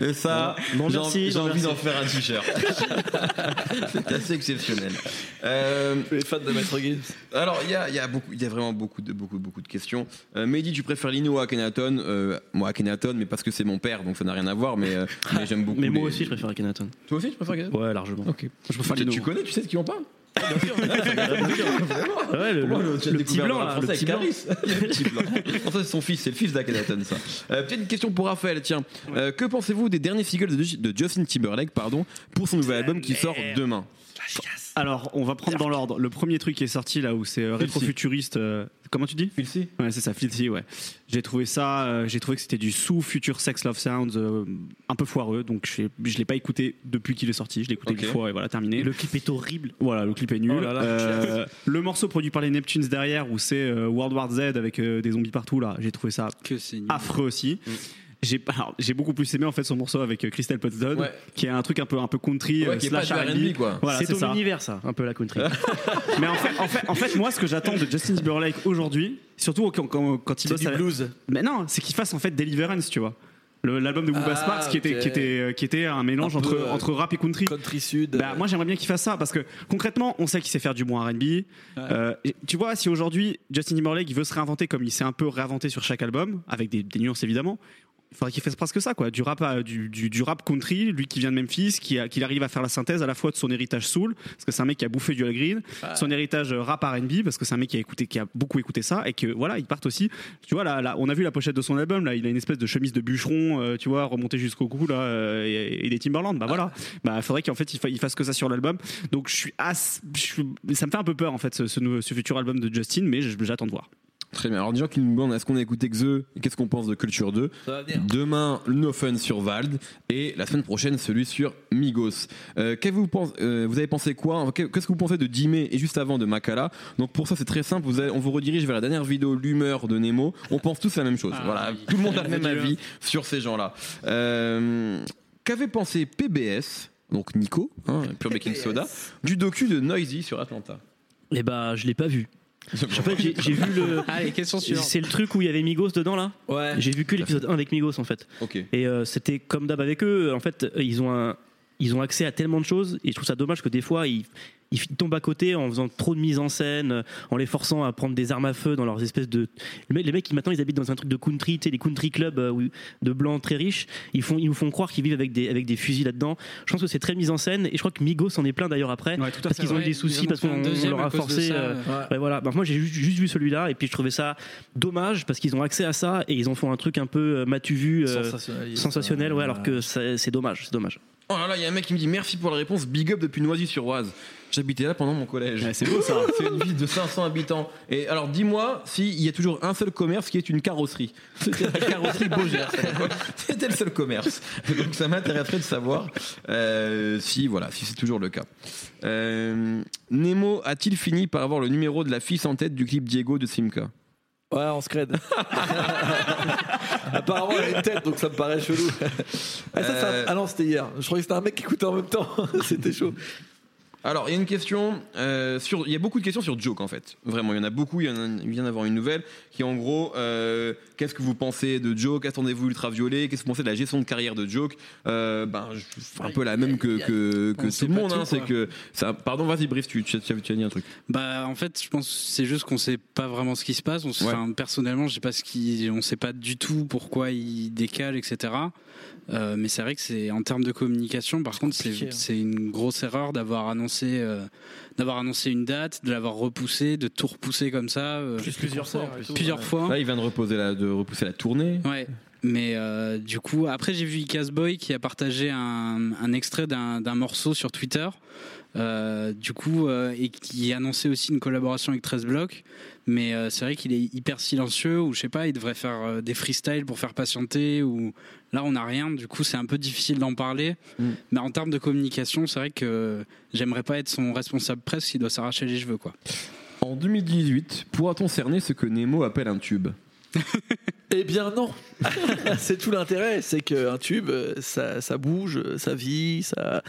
Et ça, j'ai envie- d'en faire un t-shirt. (laughs) C'est assez exceptionnel. Euh, Les fans de Maître Gims. alors, il y a, il y, a beaucoup- il y a vraiment beaucoup de, beaucoup, beaucoup de questions. Euh, Mehdi, tu préfères Lino ou Akhenaton? Euh, Moi, Akhenaton, mais parce que c'est mon père, donc ça n'a rien à voir, mais, euh, (laughs) mais j'aime beaucoup. Mais moi les- aussi, je préfère Akhenaton. Toi aussi, tu préfères Akhenaton? Ouais, largement. Ok. Je préfère Tu, Lino. tu connais, tu sais de qui on parle? (laughs) Ouais, le, Comment le- le, le petit blanc, là, le petit blanc. (laughs) Le petit blanc. En fait, c'est son fils, c'est le fils d'Akhenaton, ça. Euh, Peut-être une question pour Raphaël, tiens. Euh, que pensez-vous des derniers singles de, de Justin Timberlake pardon, pour son nouvel album qui sort demain? Alors, on va prendre dans l'ordre. Le premier truc qui est sorti là où c'est euh, rétrofuturiste. euh, comment tu dis? Filthy Ouais, c'est ça, Filthy, ouais. J'ai trouvé ça, euh, j'ai trouvé que c'était du sous-future Sex Love Sounds euh, un peu foireux, donc je je l'ai pas écouté depuis qu'il est sorti. Je l'ai écouté Ok. une fois et voilà, terminé. Le clip est horrible. Voilà, le clip est nul. Oh là là. Euh, le morceau produit par les Neptunes derrière, où c'est euh, World War Z avec euh, des zombies partout, là, j'ai trouvé ça Que c'est nul. affreux aussi. J'ai alors, j'ai beaucoup plus aimé en fait son morceau avec euh, Crystal Potstone, Ouais. qui est un truc un peu un peu country, Ouais, euh, slash R&B. Voilà, c'est ton ça. univers, ça, un peu la country. (laughs) Mais en fait, en fait, en fait, moi, ce que j'attends de Justin Timberlake aujourd'hui, surtout quand, quand, quand il bosse du avec- blues. mais non, c'est qu'il fasse en fait Deliverance, tu vois. L'album de Booba Ah, Sparks qui était, qui, était, euh, qui était un mélange Un entre, euh, entre rap et country. Country Sud. Bah, moi j'aimerais bien qu'il fasse ça parce que concrètement on sait qu'il sait faire du bon R&B. Euh, tu vois si aujourd'hui Justin Timberlake il veut se réinventer comme il s'est un peu réinventé sur chaque album avec des, des nuances évidemment. Il faudrait qu'il fasse presque ça quoi, du rap à- du, du, du rap country, lui qui vient de Memphis, qui a- arrive à faire la synthèse à la fois de son héritage soul parce que c'est un mec qui a bouffé du Al Green, son héritage euh, rap R&B parce que c'est un mec qui a écouté qui a beaucoup écouté ça et que voilà, il part aussi. Tu vois là, là, on a vu la pochette de son album là, il a une espèce de chemise de bûcheron, euh, tu vois, remontée jusqu'au cou là euh, et, et des Timberland. Bah voilà. (laughs) Bah faudrait qu'en fait il, fa- il fasse que ça sur l'album. Donc je suis as- je suis- ça me fait un peu peur en fait ce, ce nouveau- ce futur album de Justin, mais j'attends de voir. Très bien. Alors, des gens qui nous demandent est-ce qu'on a écouté Xe et qu'est-ce qu'on pense de Culture 2 Ça va venir. Demain, No Fun sur Vald et la semaine prochaine, celui sur Migos. Euh, que vous, pensez, euh, vous avez pensé quoi Qu'est-ce que vous pensez de Dimé et juste avant de Makala? Donc, pour ça, c'est très simple. Vous avez- on vous redirige vers la dernière vidéo, l'humeur de Nemo. On pense tous la même chose. Ah, voilà, oui. tout le monde a le même avis sur ces gens-là. Euh, Qu'avait pensé PBS donc Nico, hein, Pure Baking Soda, du docu de Noisy sur Atlanta? Et bah, je l'ai pas vu. J'ai j'ai vu le. (laughs) Allez, question suivante. C'est le truc où il y avait Migos dedans là Ouais. J'ai vu que l'épisode 1 avec Migos en fait. Ok. Et euh, c'était comme d'hab avec eux. En fait, ils ont un, ils ont accès à tellement de choses et je trouve ça dommage que des fois ils, ils tombent à côté en faisant trop de mise en scène, euh, en les forçant à prendre des armes à feu dans leurs espèces de. Les mecs, les maintenant ils habitent dans un truc de country, tu sais, des country clubs euh, de blancs très riches. Ils font, ils nous font croire qu'ils vivent avec des, avec des fusils là-dedans. Je pense que c'est très mise en scène et je crois que Migos en est plein d'ailleurs après Ouais, tout à parce qu'ils ont eu des soucis Ils parce qu'on leur a forcé. ça, euh, Ouais. Ouais, voilà. Bah, moi, j'ai juste, juste vu celui-là et puis je trouvais ça dommage parce qu'ils ont accès à ça et ils en font un truc un peu euh, m'as-tu vu euh, Sensationnaliste. sensationnel, ouais, alors que c'est dommage, c'est dommage. Oh là là, il y a un mec qui me dit merci pour la réponse, big up depuis Noisy-sur-Oise. J'habitais là pendant mon collège. Ouais, c'est beau ça. (laughs) C'est une ville de 500 habitants. Et alors, dis-moi s'il y a toujours un seul commerce qui est une carrosserie. C'était la carrosserie Beaugère. (laughs) C'était le seul commerce. Donc, ça m'intéresserait de savoir euh, si, voilà, si c'est toujours le cas. Euh, Nemo a-t-il fini par avoir le numéro de la fille en tête du clip Diego de Simca? Ouais, on se crède. (laughs) Apparemment, elle a une tête, donc ça me paraît chelou. Ah, ça, ça- Euh. ah non, c'était hier. Je croyais que c'était un mec qui écoutait en même temps. c'était chaud. Alors, il y a une question euh, sur. Il y a beaucoup de questions sur Joke en fait. Vraiment, il y en a beaucoup. Il y en a- il vient d'avoir une nouvelle qui, en gros, euh, qu'est-ce que vous pensez de Joke? Attendez-vous Ultraviolet Qu'est-ce que vous pensez de la gestion de carrière de Joke? Euh, Ben, un peu la même que, que, que tout le monde. hein, c'est que ça. Pardon, vas-y, Brice, tu, tu, tu as tu as dit un truc. Bah en fait, je pense que c'est juste qu'on sait pas vraiment ce qui se passe. On, Ouais. personnellement, je sais pas ce qui, on sait pas du tout pourquoi il décale, etc. Euh, mais c'est vrai que c'est en termes de communication. Par contre, c'est hein. c'est une grosse erreur d'avoir annoncé, euh, d'avoir annoncé une date, de l'avoir repoussé, de tout repousser comme ça euh, plusieurs fois. plusieurs fois. Là, il vient de, reposer la, de repousser la tournée. Ouais. Mais euh, du coup, après, j'ai vu Icas Boy qui a partagé un, un extrait d'un d'un morceau sur Twitter. Euh, du coup, euh, et qui annonçait aussi une collaboration avec 13 blocs. Mais euh, c'est vrai qu'il est hyper silencieux, ou je sais pas, il devrait faire euh, des freestyles pour faire patienter, ou là on n'a rien, du coup c'est un peu difficile d'en parler. Mm. Mais en termes de communication, c'est vrai que j'aimerais pas être son responsable presse qui doit s'arracher les cheveux, quoi. En 2018, pourra-t-on cerner ce que Nemo appelle un tube? Eh bien non. (laughs) c'est tout l'intérêt, c'est qu'un tube, euh, ça, ça bouge, ça vit, ça.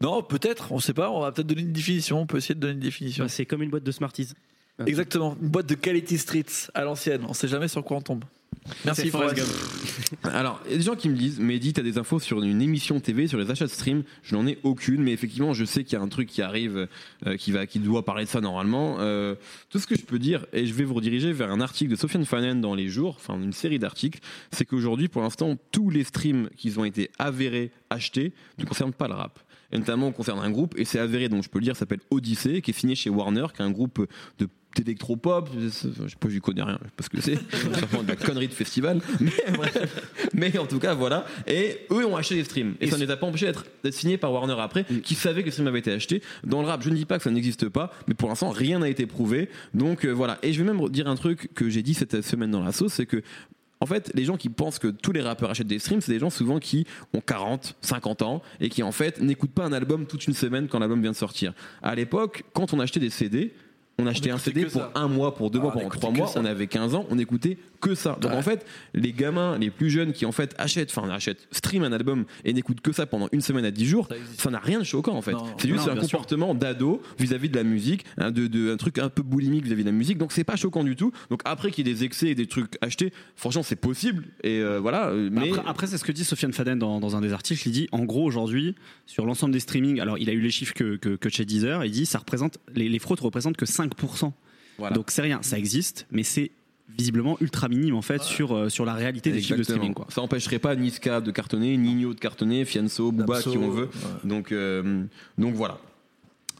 Non, peut-être, on sait pas, on va peut-être donner une définition, on peut essayer de donner une définition. Bah, c'est comme une boîte de Smarties. Exactement, une boîte de Quality Streets à l'ancienne, on sait jamais sur quoi on tombe. Merci Forrest Forrest. (laughs) Alors, il y a des gens qui me disent, Mehdi, t'as des infos sur une émission TV, sur les achats de stream. Je n'en ai aucune, mais effectivement, je sais qu'il y a un truc qui arrive, euh, qui, va, qui doit parler de ça normalement. Euh, tout ce que je peux dire, et je vais vous rediriger vers un article de Sofiane Fanen dans les jours, enfin une série d'articles, c'est qu'aujourd'hui, pour l'instant, tous les streams qui ont été avérés, achetés, ne concernent pas le rap. Et notamment, on concerne un groupe, et c'est avéré, donc je peux le dire, s'appelle Odyssey, qui est signé chez Warner, qui est un groupe de d'électropop, je sais pas, je connais rien, parce que c'est. (laughs) Simplement de la connerie de festival, mais, en tout cas voilà, et eux ont acheté des streams, et, ça ne les a pas empêchés d'être d'être signés par Warner après, qui savaient que les streams avaient été achetés. Dans le rap, je ne dis pas que ça n'existe pas, mais pour l'instant rien n'a été prouvé, donc euh, voilà. Et je vais même dire un truc que j'ai dit cette semaine dans la sauce, c'est que en fait, les gens qui pensent que tous les rappeurs achètent des streams, c'est des gens souvent qui ont 40, 50 ans et qui en fait n'écoutent pas un album toute une semaine quand l'album vient de sortir. À l'époque, quand on achetait des CD, on achetait un CD pour ça. un mois, pour deux Ah, mois, on pendant trois mois. ça. On avait 15 ans, on écoutait que ça. Donc Ouais. en fait, les gamins, les plus jeunes qui en fait achètent, enfin achètent, stream un album et n'écoutent que ça pendant une semaine à 10 jours, Ça n'a rien de choquant en fait. C'est juste Non, un comportement d'ado vis-à-vis de la musique, hein, de, de- un truc un peu boulimique vis-à-vis de la musique. Donc c'est pas choquant du tout. Donc après qu'il y ait des excès et des trucs achetés, franchement c'est possible. Et euh, voilà. euh, Mais Après, après, c'est ce que dit Sofiane Faden dans, dans un des articles. Il dit, en gros, aujourd'hui, sur l'ensemble des streamings, alors il a eu les chiffres que, que, que chez Deezer, il dit, ça représente, les, les fraudes représentent que 5%. Voilà. Donc c'est rien, ça existe, mais c'est visiblement ultra minime en fait sur, euh, sur la réalité des chiffres de streaming. Quoi. Ça empêcherait pas Niska de cartonner, Nino de cartonner, Fianso, Booba, qui on veut. ouais. Donc, euh, donc voilà.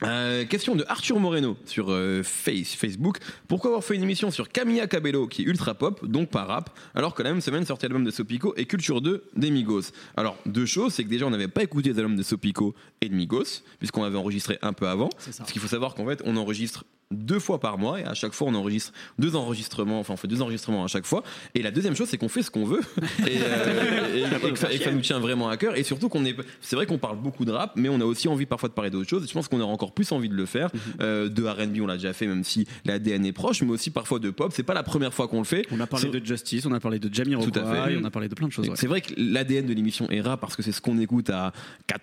Euh, question de Arthur Moreno sur euh, Face, Facebook. Pourquoi avoir fait une émission sur Camilla Cabello qui est ultra pop, donc pas rap, alors que la même semaine sortait l'album de Sopico et Culture 2 des Migos Alors, deux choses, c'est que déjà on n'avait pas écouté les albums de Sopico et de Migos, puisqu'on avait enregistré un peu avant. Parce qu'il faut savoir qu'en fait, on enregistre deux fois par mois et à chaque fois on enregistre deux enregistrements, enfin on fait deux enregistrements à chaque fois. Et la deuxième chose c'est qu'on fait ce qu'on veut (laughs) et, euh, et- et que ça, et que ça nous tient vraiment à cœur. Et surtout qu'on est, c'est vrai qu'on parle beaucoup de rap, mais on a aussi envie parfois de parler d'autres choses. Et je pense qu'on aura encore plus envie de le faire. Euh, de R&B on l'a déjà fait, même si l'ADN est proche, mais aussi parfois de pop. C'est pas la première fois qu'on le fait. On a parlé de Justice, on a parlé de Jamie Tout à fait. on a parlé de plein de choses. ouais. C'est vrai que l'ADN de l'émission est rap parce que c'est ce qu'on écoute à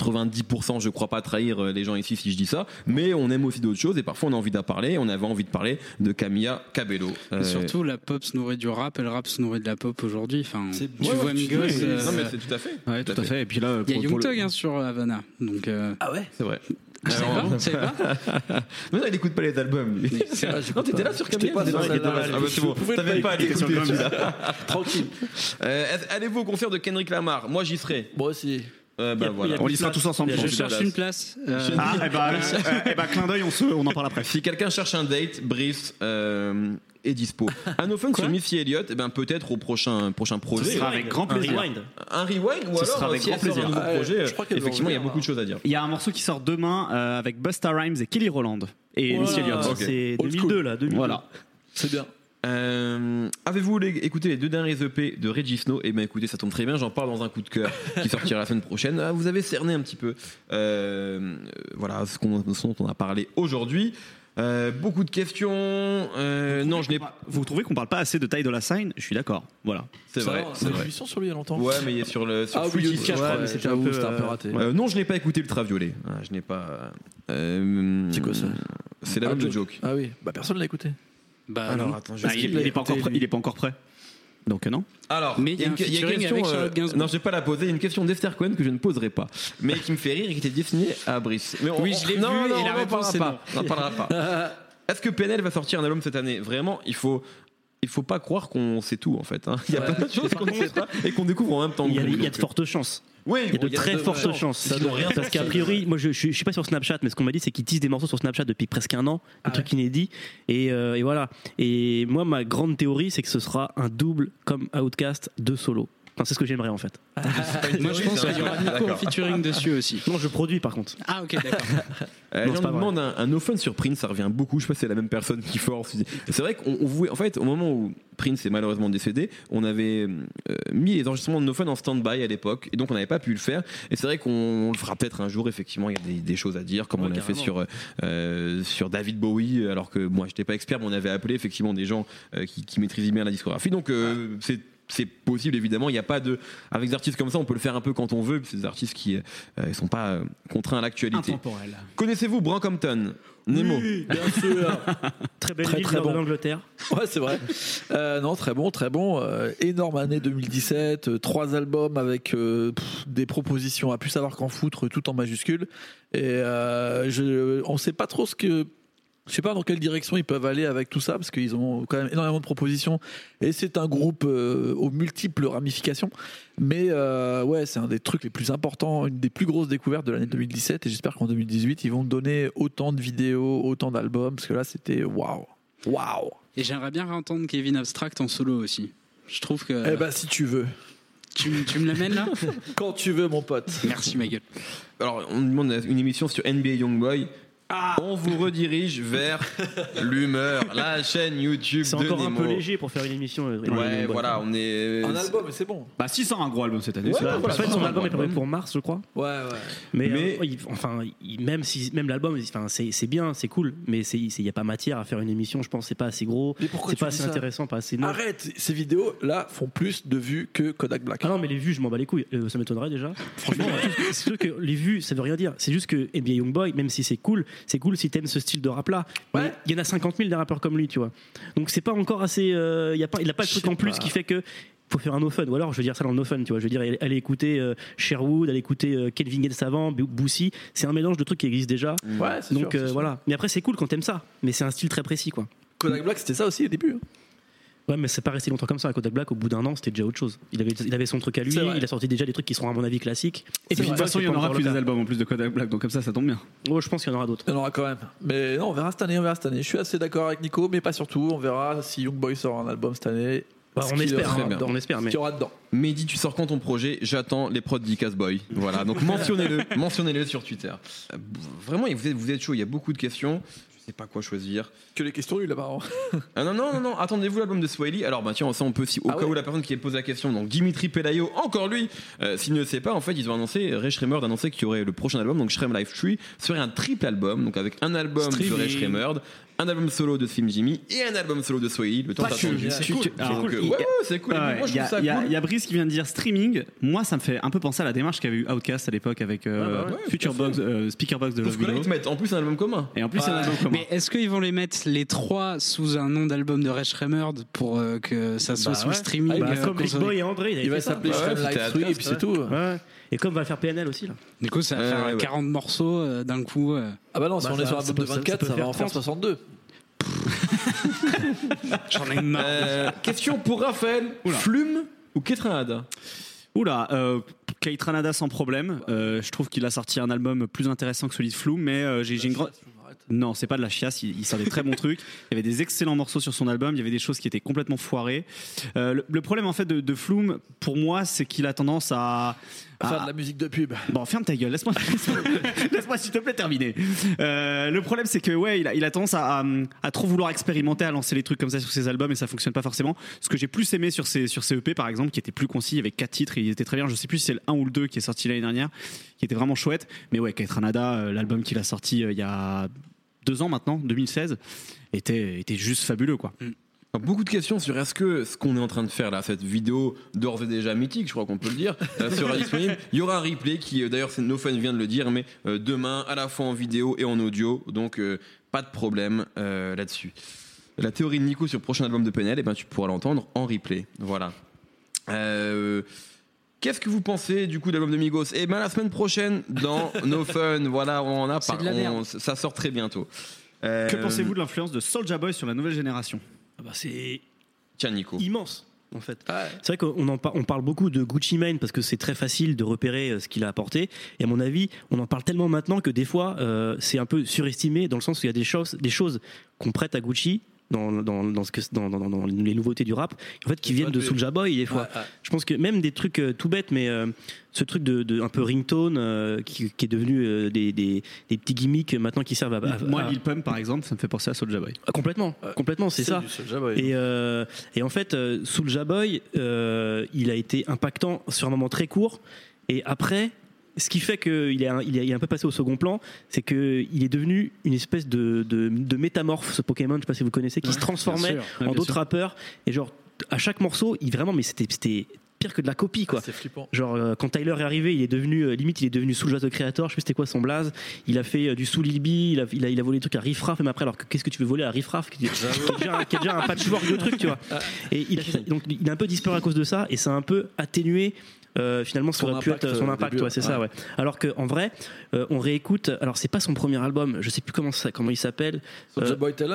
90%. Je crois pas trahir euh, les gens ici si je dis ça, mais on aime aussi d'autres choses et parfois on a envie d'en parler. On avait envie de parler de Camilla Cabello. Euh, Surtout, la pop se nourrit du rap et le rap se nourrit de la pop aujourd'hui. Enfin, C'est- tu ouais, vois ouais, Migos, euh, non mais c'est tout à fait. Ouais, tout à fait. Et puis là, il y a Young pour le- Thug hein, sur Havana. Donc, euh, Ah ouais? C'est vrai. je pas, je pas. Non, il écoute pas les albums. lui. Ah, Non, t'étais là sur Camilla pas là. Ah bah c'est bon. T'avais pas pas à l'écouter. (laughs) Tranquille. Euh, Allez-vous au concert de Kendrick Lamar? Moi j'y serai. Moi aussi. Euh, bah voilà. On y sera tous ensemble. Je cherche une place. euh, Ah, et bah, (laughs) euh, eh bah, clin d'œil, on, se- on en parle après. Si quelqu'un cherche un date, Brice euh, est dispo. (laughs) Un open sur Missy Elliott, eh ben peut-être au prochain prochain projet. Ce sera avec grand Un plaisir. rewind. Un rewind ou Ce alors sera avec si elle grand sort plaisir. un nouveau projet. je crois qu'elle effectivement, il y a beaucoup de choses à dire. Il y a un morceau qui sort demain euh, avec Busta Rhymes et Kelly Rowland et Voilà. Missy Elliott. Ok. C'est Old 2002 school. là, 2002. Voilà. C'est bien. Euh, Avez-vous écouté les deux derniers EP de Reggie Snow? Eh bien écoutez, ça tombe très bien, j'en parle dans un coup de cœur (laughs) qui sortira la semaine prochaine. Ah, vous avez cerné un petit peu euh, voilà, ce, qu'on- dont on a parlé aujourd'hui. Euh, beaucoup de questions. Euh, non, je n'ai pas. Vous trouvez qu'on parle pas assez de Ty Dolla Sign Je suis d'accord. Voilà. C'est vrai, c'est vrai. sur lui il y a longtemps. Ouais, mais il est sur le sur Ah oui, je ouais, c'était un peu, c'était un peu raté. Euh, non, je n'ai pas écouté Ultraviolet. Ah, je n'ai pas. euh, C'est quoi ça? C'est l'album Ah, de Joke. Ah oui, bah personne l'a écouté. Bah, Alors non. attends, je Bah, il, il est pas encore prêt. Il est pas encore prêt. Donc euh, non. Alors, Mais il y a une, un il y a une featuring question. avec euh, Charlotte Gainsbourg. non, je vais pas la poser. Il y a une question d'Esther Cohen que je ne poserai pas, mais qui me fait rire et qui était destinée à Brice. Mais on- Oui, je l'ai non, vu non, et on la réponse, parlera c'est pas. On n'en parlera pas. (laughs) Est-ce que PNL va sortir un album cette année? Vraiment, il faut. Il faut pas croire qu'on sait tout en fait. hein. Il y a Ouais. plein de choses (laughs) qu'on ne sait pas et qu'on découvre en même temps. Il y a, il y de fortes chances. Oui, Il y a de très fortes chances. Ça doit rien Parce qu'a priori, moi je, je, je suis pas sur Snapchat, mais ce qu'on m'a dit c'est qu'ils teasent des morceaux sur Snapchat depuis presque un an, un truc inédit. Et, euh, et voilà. Et moi, ma grande théorie, c'est que ce sera un double comme Outcast de solo. Enfin, c'est ce que j'aimerais en fait. (laughs) Moi, je pense qu'il y aura Nico en featuring dessus aussi. Non, je produis par contre. Ah, ok, d'accord. (laughs) Euh, Non, pas me demandent un, un no fun sur Prince, ça revient beaucoup. Je sais pas si c'est la même personne qui force. C'est vrai qu'on on voulait, en fait, au moment où Prince est malheureusement décédé, on avait euh, mis les enregistrements de no fun en stand-by à l'époque, et donc on n'avait pas pu le faire. Et c'est vrai qu'on le fera peut-être un jour. Effectivement, il y a des, des choses à dire, comme Ouais, on l'a fait sur euh, sur David Bowie, alors que moi, j'étais pas expert, mais on avait appelé effectivement des gens euh, qui, qui maîtrisent bien la discographie. Donc euh, c'est c'est possible évidemment il n'y a pas de avec des artistes comme ça on peut le faire un peu quand on veut c'est des artistes qui euh, sont pas euh, contraints à l'actualité Intemporel. Connaissez-vous Brancampton Nemo Bien sûr. (laughs) Très belle Très, ville très de bon. l'Angleterre. Ouais, c'est vrai. Euh, non, très bon, très bon. Euh, énorme année 2017. euh, trois albums avec euh, pff, des propositions à plus savoir qu'en foutre, tout en majuscule. Et euh, je, on sait pas trop ce que. Je sais pas dans quelle direction ils peuvent aller avec tout ça, parce qu'ils ont quand même énormément de propositions. Et c'est un groupe euh, aux multiples ramifications. Mais euh, ouais, c'est un des trucs les plus importants, une des plus grosses découvertes de l'année 2017. Et j'espère qu'en 2018, ils vont donner autant de vidéos, autant d'albums, parce que là, c'était waouh. Waouh! Et j'aimerais bien réentendre Kevin Abstract en solo aussi. Je trouve que. Eh ben, si tu veux. tu, tu me l'amènes là? (laughs) Quand tu veux, mon pote. Merci, ma gueule. Alors, on demande une émission sur NBA Youngboy. On vous redirige vers (laughs) l'humeur, la chaîne YouTube C'est de encore un peu léger pour faire une émission. euh, Ouais, une- voilà, on est. Un album, mais c'est bon. Bah si sort un gros album cette année. Ouais, Bah, pas- en fait, son album est prévu pour mars, je crois. Ouais, ouais. Mais, Mais- euh, il- enfin, il- même si même l'album, enfin, c'est c'est bien, c'est cool, mais c'est il n'y a pas matière à faire une émission. Je pense c'est pas assez gros, Mais pourquoi c'est pas assez intéressant, pas assez. Arrête, ces vidéos là font plus de vues que Kodak Black. Ah non, mais les vues, je m'en bats les couilles. Euh, ça m'étonnerait déjà. (laughs) Franchement, c'est sûr que les vues, ça veut rien dire. C'est juste que NBA Youngboy, même si c'est cool, c'est cool si t'aimes ce style de rap là. Ouais. Il y en a 50 000 des rappeurs comme lui, tu vois. Donc c'est pas encore assez. euh, il y a pas, il a pas le Je truc en plus pas. qui fait que. Faut faire un no fun, ou alors je veux dire ça dans le no fun, tu vois. Je veux dire, aller écouter euh, Sherwood, aller écouter euh, Kelvin Gale Savant, B- Boosie, c'est un mélange de trucs qui existent déjà. Ouais, Donc sûr, euh, voilà. Mais après, c'est cool quand t'aimes ça, mais c'est un style très précis, quoi. Kodak Black, c'était ça aussi au début. hein. Ouais, mais c'est pas resté longtemps comme ça. À Kodak Black, au bout d'un an, c'était déjà autre chose. Il avait, il avait son truc à lui, il a sorti déjà des trucs qui seront à mon avis classiques. Et puis de toute façon, il y en aura plus le des cas. albums en plus de Kodak Black, donc comme ça, ça tombe bien. Oh, je pense qu'il y en aura d'autres. Il y en aura quand même. Mais non, on verra cette année, on verra cette année. Je suis assez d'accord avec Nico, mais pas surtout. On verra si Youngboy sort un album cette année. Bah, Ce on qu'il y espère, hein, dedans. on espère, mais qu'il y aura dedans. Mehdi, tu sors quand ton projet J'attends les prods d'Icas Boy. Voilà, donc mentionnez-le, (laughs) mentionnez-le sur Twitter. Euh, Vraiment, vous êtes, vous êtes chaud, il y a beaucoup de questions. Sais pas quoi choisir. Que les questions nulles là-bas. (laughs) Ah non, non, non, non, attendez-vous l'album de Swahili. Alors, bah tiens, ça on peut aussi, au Ah cas ouais. où la personne qui pose la question, donc Dimitri Pelayo, encore lui, euh, s'il ne le sait pas, en fait, ils ont annoncé, Ray Schremer d'annoncer qu'il y aurait le prochain album, donc Shrem Life 3, serait un triple album, donc avec un album Streaming. de Ray Schremer, un album solo de Slim Jimmy et un album solo de Swahili. Le temps Pas d'attendu. que- c'est cool. euh, il- c'est cool. Ouais, Moi, je Il y, trouve ça a- il y a- cool. il y a Brice qui vient de dire streaming. Moi, ça me fait un peu penser à la démarche qu'avait eu Outcast à l'époque avec euh, Ah bah ouais, Future Box, euh, Speaker Box de Love Below. en plus un album commun. Et en plus, c'est un album commun. Mais est-ce qu'ils vont les mettre les trois sous un nom d'album de Ray Schremer pour euh, que ça soit Bah sous ouais. streaming Ah, Bah, euh, comme Boy et André, avaient Il va s'appeler 3 et puis c'est tout. Et comme va le faire PNL aussi là. Du coup, ça va faire ouais, ouais. 40 morceaux euh, d'un coup. euh. Ah bah non, si Bah, on est ça- sur un ça album peut- de ça- 24, ça va en faire faire 30. 62. J'en ai marre. Euh, question pour Raphaël. Flume ou Ketranada? Oula, euh, Kate Ranada sans problème. Euh, je trouve qu'il a sorti un album plus intéressant que celui de Flume, mais euh, j'ai j'ai une grande. Non, c'est pas de la chiasse, il, il sort des très bons (laughs) trucs. Il y avait des excellents morceaux sur son album, il y avait des choses qui étaient complètement foirées. Euh, le, le problème en fait de, de Flume, pour moi, c'est qu'il a tendance à. Faire de la musique de pub. Bon, ferme ta gueule, (laughs) laisse-moi, laisse-moi, s'il te plaît terminer. Euh, le problème, c'est que ouais, il a, il a tendance à, à, à trop vouloir expérimenter, à lancer les trucs comme ça sur ses albums et ça fonctionne pas forcément. Ce que j'ai plus aimé sur ses, sur ses EP, par exemple, qui était plus concis, avec quatre titres, et il était très bien. Je sais plus si c'est le 1 ou le 2 qui est sorti l'année dernière, qui était vraiment chouette. Mais ouais, Kate Ranada, euh, l'album qu'il a sorti euh, il y a deux ans maintenant, 2016, était, était juste fabuleux, quoi. Beaucoup de questions sur est-ce que ce qu'on est en train de faire là, cette vidéo d'ores et déjà mythique, je crois qu'on peut le dire, euh, (laughs) sera disponible. Il y aura un replay qui, euh, d'ailleurs, c'est No Fun vient de le dire, mais euh, demain à la fois en vidéo et en audio, donc euh, pas de problème euh, là-dessus. La théorie de Nico sur le prochain album de PNL, eh ben, tu pourras l'entendre en replay. Voilà. Euh, Qu'est-ce que vous pensez du coup de l'album de Migos? Eh ben la semaine prochaine dans (laughs) No Fun, voilà, on en a pas. ça sort très bientôt. Euh, Que pensez-vous de l'influence de Soulja Boy sur la nouvelle génération? Ah bah, c'est Tiens Nico. immense en fait. Ouais. C'est vrai qu'on en par- on parle beaucoup de Gucci Mane parce que c'est très facile de repérer euh, ce qu'il a apporté. Et à mon avis, on en parle tellement maintenant que des fois, euh, c'est un peu surestimé dans le sens où il y a des choses, des choses qu'on prête à Gucci. Dans, dans, dans, ce que, dans, dans- dans les nouveautés du rap, en fait, qui viennent de Soulja Boy des fois. Ouais, ouais. Je pense que même des trucs euh, tout bêtes, mais euh, ce truc de, de un peu ringtone euh, qui, qui est devenu euh, des, des, des petits gimmicks maintenant qui servent à, à- Moi, à- Lil Pump, par exemple, ça me fait penser à Soulja Boy. à- complètement, Ouais. complètement, c'est ça. du Soulja Boy. Et, euh, et en fait, euh, Soulja Boy, euh, il a été impactant sur un moment très court. Et après, ce qui fait qu'il est, un- il est, il est un peu passé au second plan, c'est qu'il est devenu une espèce de, de, de métamorphe, ce Pokémon, je sais pas si vous connaissez, qui se transformait. Ouais, en d'autres rappeurs. Et genre, à chaque morceau, il vraiment, mais c'était pire que de la copie, quoi. C'est flippant. Genre euh, quand Tyler est arrivé, il est devenu euh, limite il est devenu Soulja the Creator, je sais plus c'était quoi son blaze. Il a fait euh, du Soul Lil B, il a, il a il a volé des trucs à Riff Raff même après alors que qu'est-ce que tu veux voler à Riff Raff? Qui, qui est déjà, un- qui est déjà un patchwork de trucs, tu vois. (laughs) Et il a donc il a un peu disparu à cause de ça et ça a un peu atténué euh, finalement Son qu'aurait pu impact, être son euh, impact, début, ouais, c'est ça, ouais. ouais. Alors qu'en vrai, euh, on réécoute. Alors c'est pas son premier album, je sais plus comment ça, comment il s'appelle. Soulja Euh, Boy Tell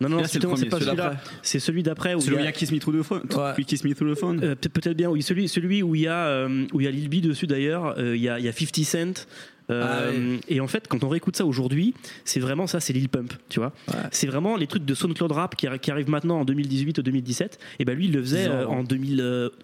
Non non, c'est pas celui celui-là. d'après. C'est celui d'après où Celui où il y a Kiss Me Through the Phone. Ouais. Kiss Me Through the Phone. Euh, peut- peut-être bien, oui. Celui, celui où il y a, euh, où il y a Lil B dessus d'ailleurs, euh, il y, a, il y a 50 Cent. Euh, Ah oui. Et en fait, quand on réécoute ça aujourd'hui, c'est vraiment ça, c'est Lil Pump, tu vois. Ouais. C'est vraiment les trucs de SoundCloud Rap qui, arri- qui arrivent maintenant en 2018 ou 2017. Et ben lui, il le faisait euh, en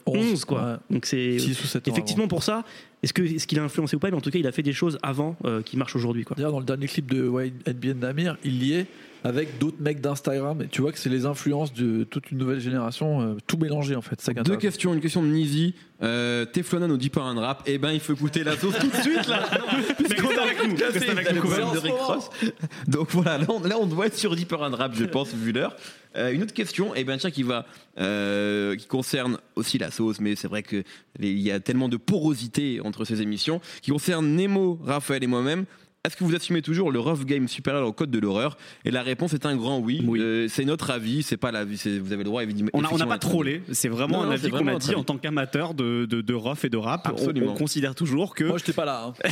2011, quoi. Donc c'est 6 ou 7 ans. effectivement pour ça. Est-ce que est-ce qu'il a influencé ou pas Mais en tout cas, il a fait des choses avant euh, qui marchent aujourd'hui, quoi. D'ailleurs, dans le dernier clip de NBN Damir, il y est avec d'autres mecs d'Instagram. Et tu vois que c'est les influences de toute une nouvelle génération, euh, tout mélangé en fait. Ça Deux questions, une question de Nizi. Euh, Teflonan ou Deeper and Rap Eh ben, il faut écouter la sauce tout de suite là. (laughs) Puisqu'on a avec nous, avec nous. de Rick. Ross. Donc voilà, là on, là, on doit être sur Deeper and Rap, je pense, vu l'heure. Euh, une autre question, et ben tiens, qui va, euh, qui concerne aussi la sauce, mais c'est vrai que il y a tellement de porosité entre ces émissions, qui concerne Nemo, Raphaël et moi-même. Est-ce que vous assumez toujours le rough game supérieur au code de l'horreur? Et la réponse est un grand oui. Oui. Euh, c'est notre avis, c'est pas l'avis. Vous avez le droit évidemment. On n'a on n'a effectivement pas trollé, c'est vraiment Non, un avis qu'on a dit en tant qu'amateur de, de, de rough et de rap. On, Absolument. on considère toujours que. Moi, j'étais pas là. hein.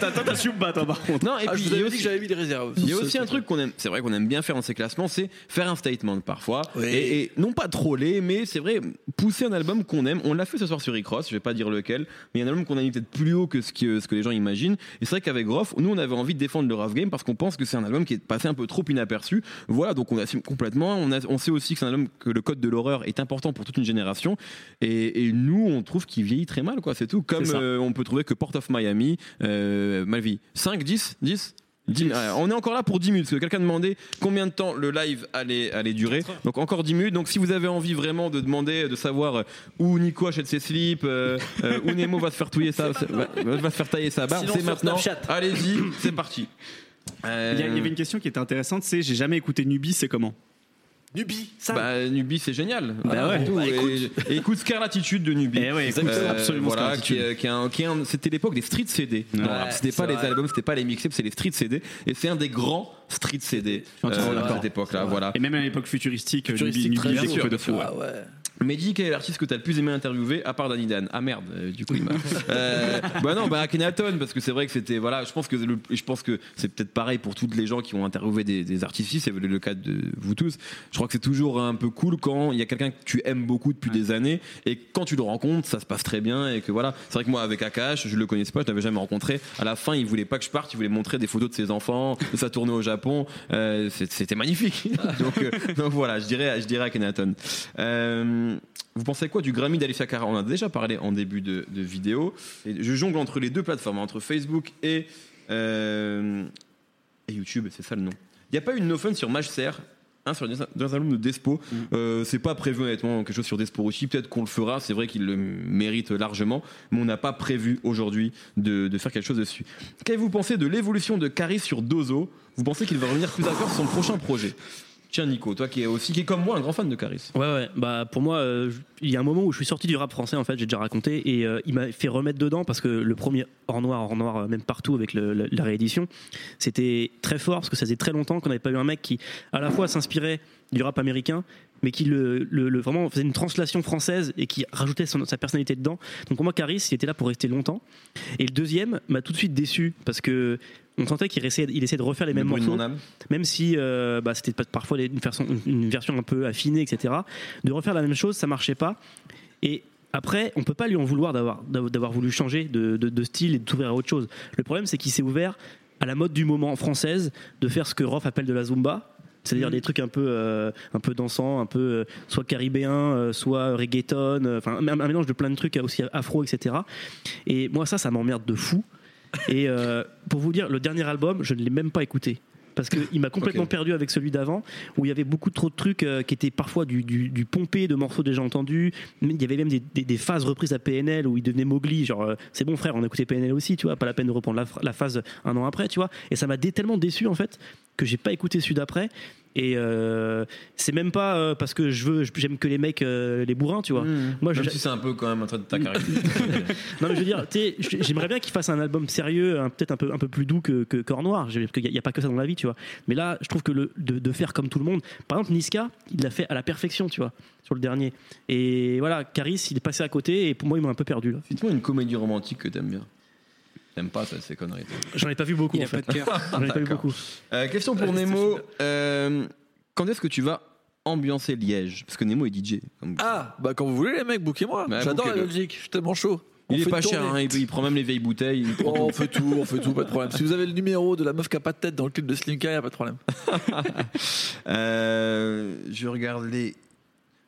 Toi, t'assumes pas, toi, par contre. Non, et Ah, puis je vous il y a avais dit aussi- que j'avais mis des réserves. Il y a aussi un truc qu'on aime, c'est vrai qu'on aime bien faire dans ces classements, c'est faire un statement parfois. Oui. Et, et non pas troller, mais c'est vrai, pousser un album qu'on aime. On l'a fait ce soir sur Rick Ross, je vais pas dire lequel, mais il y a un album qu'on a mis peut-être plus haut que ce que, ce que les gens imaginent. Et c'est vrai qu'avec Groff, nous on avait envie de défendre le Rough Game parce qu'on pense que c'est un album qui est passé un peu trop inaperçu. Voilà, donc on assume complètement. On, a- on sait aussi que c'est un album que le code de l'horreur est important pour toute une génération. Et, et nous, on trouve qu'il vieillit très mal, quoi, c'est tout. Comme euh, on peut trouver que Port of Miami, euh, mal vie. 5, 10, 10 Ouais, on est encore là pour 10 minutes, parce que quelqu'un demandait combien de temps le live allait, allait durer. Donc encore 10 minutes. Donc si vous avez envie vraiment de demander, de savoir euh, où Nico achète ses slips, euh, euh, où Nemo va se faire touiller sa, va, va se faire tailler sa barbe, Sinon, c'est maintenant. Allez-y, c'est parti. Euh, Il y, y avait une question qui était intéressante, c'est j'ai jamais écouté Nubi, c'est comment? Nubi, ça. Bah, Nubi, c'est génial. Bah ouais. Tout. Bah, et, écoute. et écoute Scarlatitude de Nubi. Eh ouais, écoute, Euh, absolument voilà, qui, qui est un- qui est un- c'était l'époque des street CD. Ouais, c'était pas les vrai. albums, c'était pas les mixtapes, c'est les street CD. Et c'est un des grands street CD euh, à cette époque-là. Voilà. Et même à l'époque futuristique, Futuristique, Nubi, très Nubi, bien des sûr, de fou. ouais. Ah ouais. Mehdi, quel est l'artiste que t'as le plus aimé interviewer à part Danny Dan? Ah merde, euh, du coup il m'a. (laughs) Euh, bah non, bah Akhenaton parce que c'est vrai que c'était voilà, je pense que le- je pense que c'est peut-être pareil pour toutes les gens qui ont interviewé des, des artistes ici, c'est le, cas de vous tous. Je crois que c'est toujours un peu cool quand il y a quelqu'un que tu aimes beaucoup depuis des années et quand tu le rencontres, ça se passe très bien et que voilà. C'est vrai que moi avec Akash, je le connaissais pas, je l'avais jamais rencontré. À la fin, il voulait pas que je parte, il voulait montrer des photos de ses enfants, de sa tournée au Japon. Euh, c'était magnifique. (laughs) donc, euh, donc voilà, je dirais, je dirais Akhenaton. Euh, vous pensez quoi du Grammy d'Alicia Cara On en a déjà parlé en début de, de vidéo. Et je jongle entre les deux plateformes, entre Facebook et, euh, et YouTube, c'est ça le nom. Il n'y a pas eu une no fun sur Matchser un sur dans un de Despo. Euh, c'est pas prévu honnêtement quelque chose sur Despo aussi. Peut-être qu'on le fera. C'est vrai qu'il le mérite largement, mais on n'a pas prévu aujourd'hui de, de faire quelque chose dessus. Qu'avez-vous pensé de l'évolution de Caris sur Dozo? Vous pensez qu'il va revenir plus d'accord sur son prochain projet? Tiens Nico, toi qui est aussi qui est comme moi un grand fan de Caris. Ouais, ouais. Bah, pour moi, euh, il y a un moment où je suis sorti du rap français, en fait, j'ai déjà raconté, et euh, il m'a fait remettre dedans parce que le premier hors noir, hors noir, euh, même partout avec la, la réédition, c'était très fort parce que ça faisait très longtemps qu'on n'avait pas eu un mec qui, à la fois, s'inspirait du rap américain, mais qui le, le- le- vraiment faisait une translation française et qui rajoutait son- sa personnalité dedans. Donc pour moi, Caris, il était là pour rester longtemps. Et le deuxième m'a tout de suite déçu parce que on sentait qu'il essayait, il essayait de refaire les Le mêmes de morceaux même si euh, bah, c'était parfois une version, une version un peu affinée, etc. De refaire la même chose, ça marchait pas. Et après, on peut pas lui en vouloir d'avoir d'avoir voulu changer de, de- de style et de s'ouvrir à autre chose. Le problème, c'est qu'il s'est ouvert à la mode du moment française de faire ce que Roth appelle de la zumba. C'est-à-dire des trucs un peu, euh, un peu dansants, un peu euh, soit caribéen, euh, soit reggaeton, enfin un, un mélange de plein de trucs aussi afro, etc. Et moi, ça, ça m'emmerde de fou. Et pour vous dire, le dernier album, je ne l'ai même pas écouté. Parce qu'il m'a complètement perdu avec celui d'avant, où il y avait beaucoup trop de trucs euh, qui étaient parfois du, du, du pompé de morceaux déjà entendus. Mais Il y avait même des, des- des phases reprises à PNL où il devenait Mowgli. Genre, euh, c'est bon frère, on a écouté PNL aussi, tu vois, pas la peine de reprendre la, la phase un an après, tu vois. Et ça m'a dé- tellement déçu en fait que j'ai pas écouté celui d'après. Et euh, c'est même pas euh, parce que je veux, j'aime que les mecs, euh, les bourrins, tu vois. Moi, je, Même si c'est un peu quand même un trait de ta (laughs) carrière. non mais je veux dire, tu sais, j- j'aimerais bien qu'il fasse un album sérieux, peut-être un peu un peu plus doux que que Corps Noir. Parce qu'il n'y a, pas que ça dans la vie, tu vois. Mais là, je trouve que le de, de faire comme tout le monde. Par exemple, Niska, il l'a fait à la perfection, tu vois, sur le dernier. Et voilà, Caris, il est passé à côté et pour moi, il m'a un peu perdu. là. Dites-moi une comédie romantique que t'aimes bien. T'aimes pas ça, ces conneries. J'en ai pas vu beaucoup. Il en a pas fait. de cœur. (laughs) J'en ai pas vu D'accord. beaucoup. Euh, question pour Nemo. Euh, quand est-ce que tu vas ambiancer Liège? Parce que Nemo est DJ. comme- Ah, bah quand vous voulez, les mecs, bouquez-moi. Bah, J'adore la bouquez-le. Belgique, je suis tellement chaud. On il est pas cher, hein, il, il prend même les vieilles bouteilles. il prend Oh, on tout. fait tout, on fait tout, pas de problème. Si vous avez le numéro de la meuf qui a pas de tête dans le clip de Slimka, y a pas de problème. (laughs) Euh, je regarde les.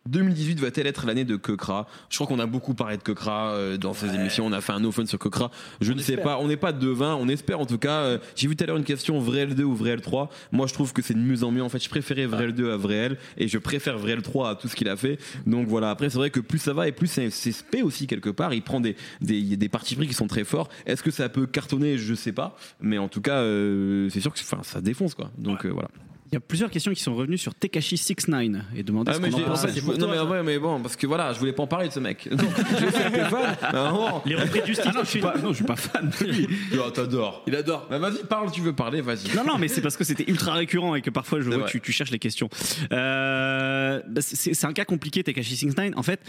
2018 va-t-elle être l'année de Kekra? Je crois qu'on a beaucoup parlé de Kekra euh, dans ces émissions. On a fait un no fun sur Kekra. Je On ne sais pas. On n'est pas devin. On espère en tout cas. Euh, J'ai vu tout à l'heure une question vrai L2 ou vrai L3. Moi, je trouve que c'est de mieux en mieux. En fait, je préférais vrai L2 à vrai L et je préfère vrai L3 à tout ce qu'il a fait. Donc voilà. Après, c'est vrai que plus ça va et plus c'est c'est spé aussi quelque part. Il prend des des, des parties pris qui sont très forts. Est-ce que ça peut cartonner? Je sais pas. Mais en tout cas, euh, c'est sûr que enfin, ça défonce quoi. Donc euh, voilà. Il y a plusieurs questions qui sont revenues sur Tekashi 69 et demandé Ah, ce qu'on en pensait. je- non, mais en vrai, mais bon, parce que voilà, je voulais pas en parler de ce mec. (laughs) Donc, j'ai fait vraiment, Les reprises du style. Ah non, je suis pas, non, je suis pas fan de lui. (laughs) oh, t'adores. Il adore. Bah, vas-y, parle, tu veux parler, vas-y. Non, non, mais c'est parce que c'était ultra récurrent et que parfois je vois vrai. que tu, tu cherches les questions. Euh, bah, c'est c'est un cas compliqué, Tekashi 69. En fait,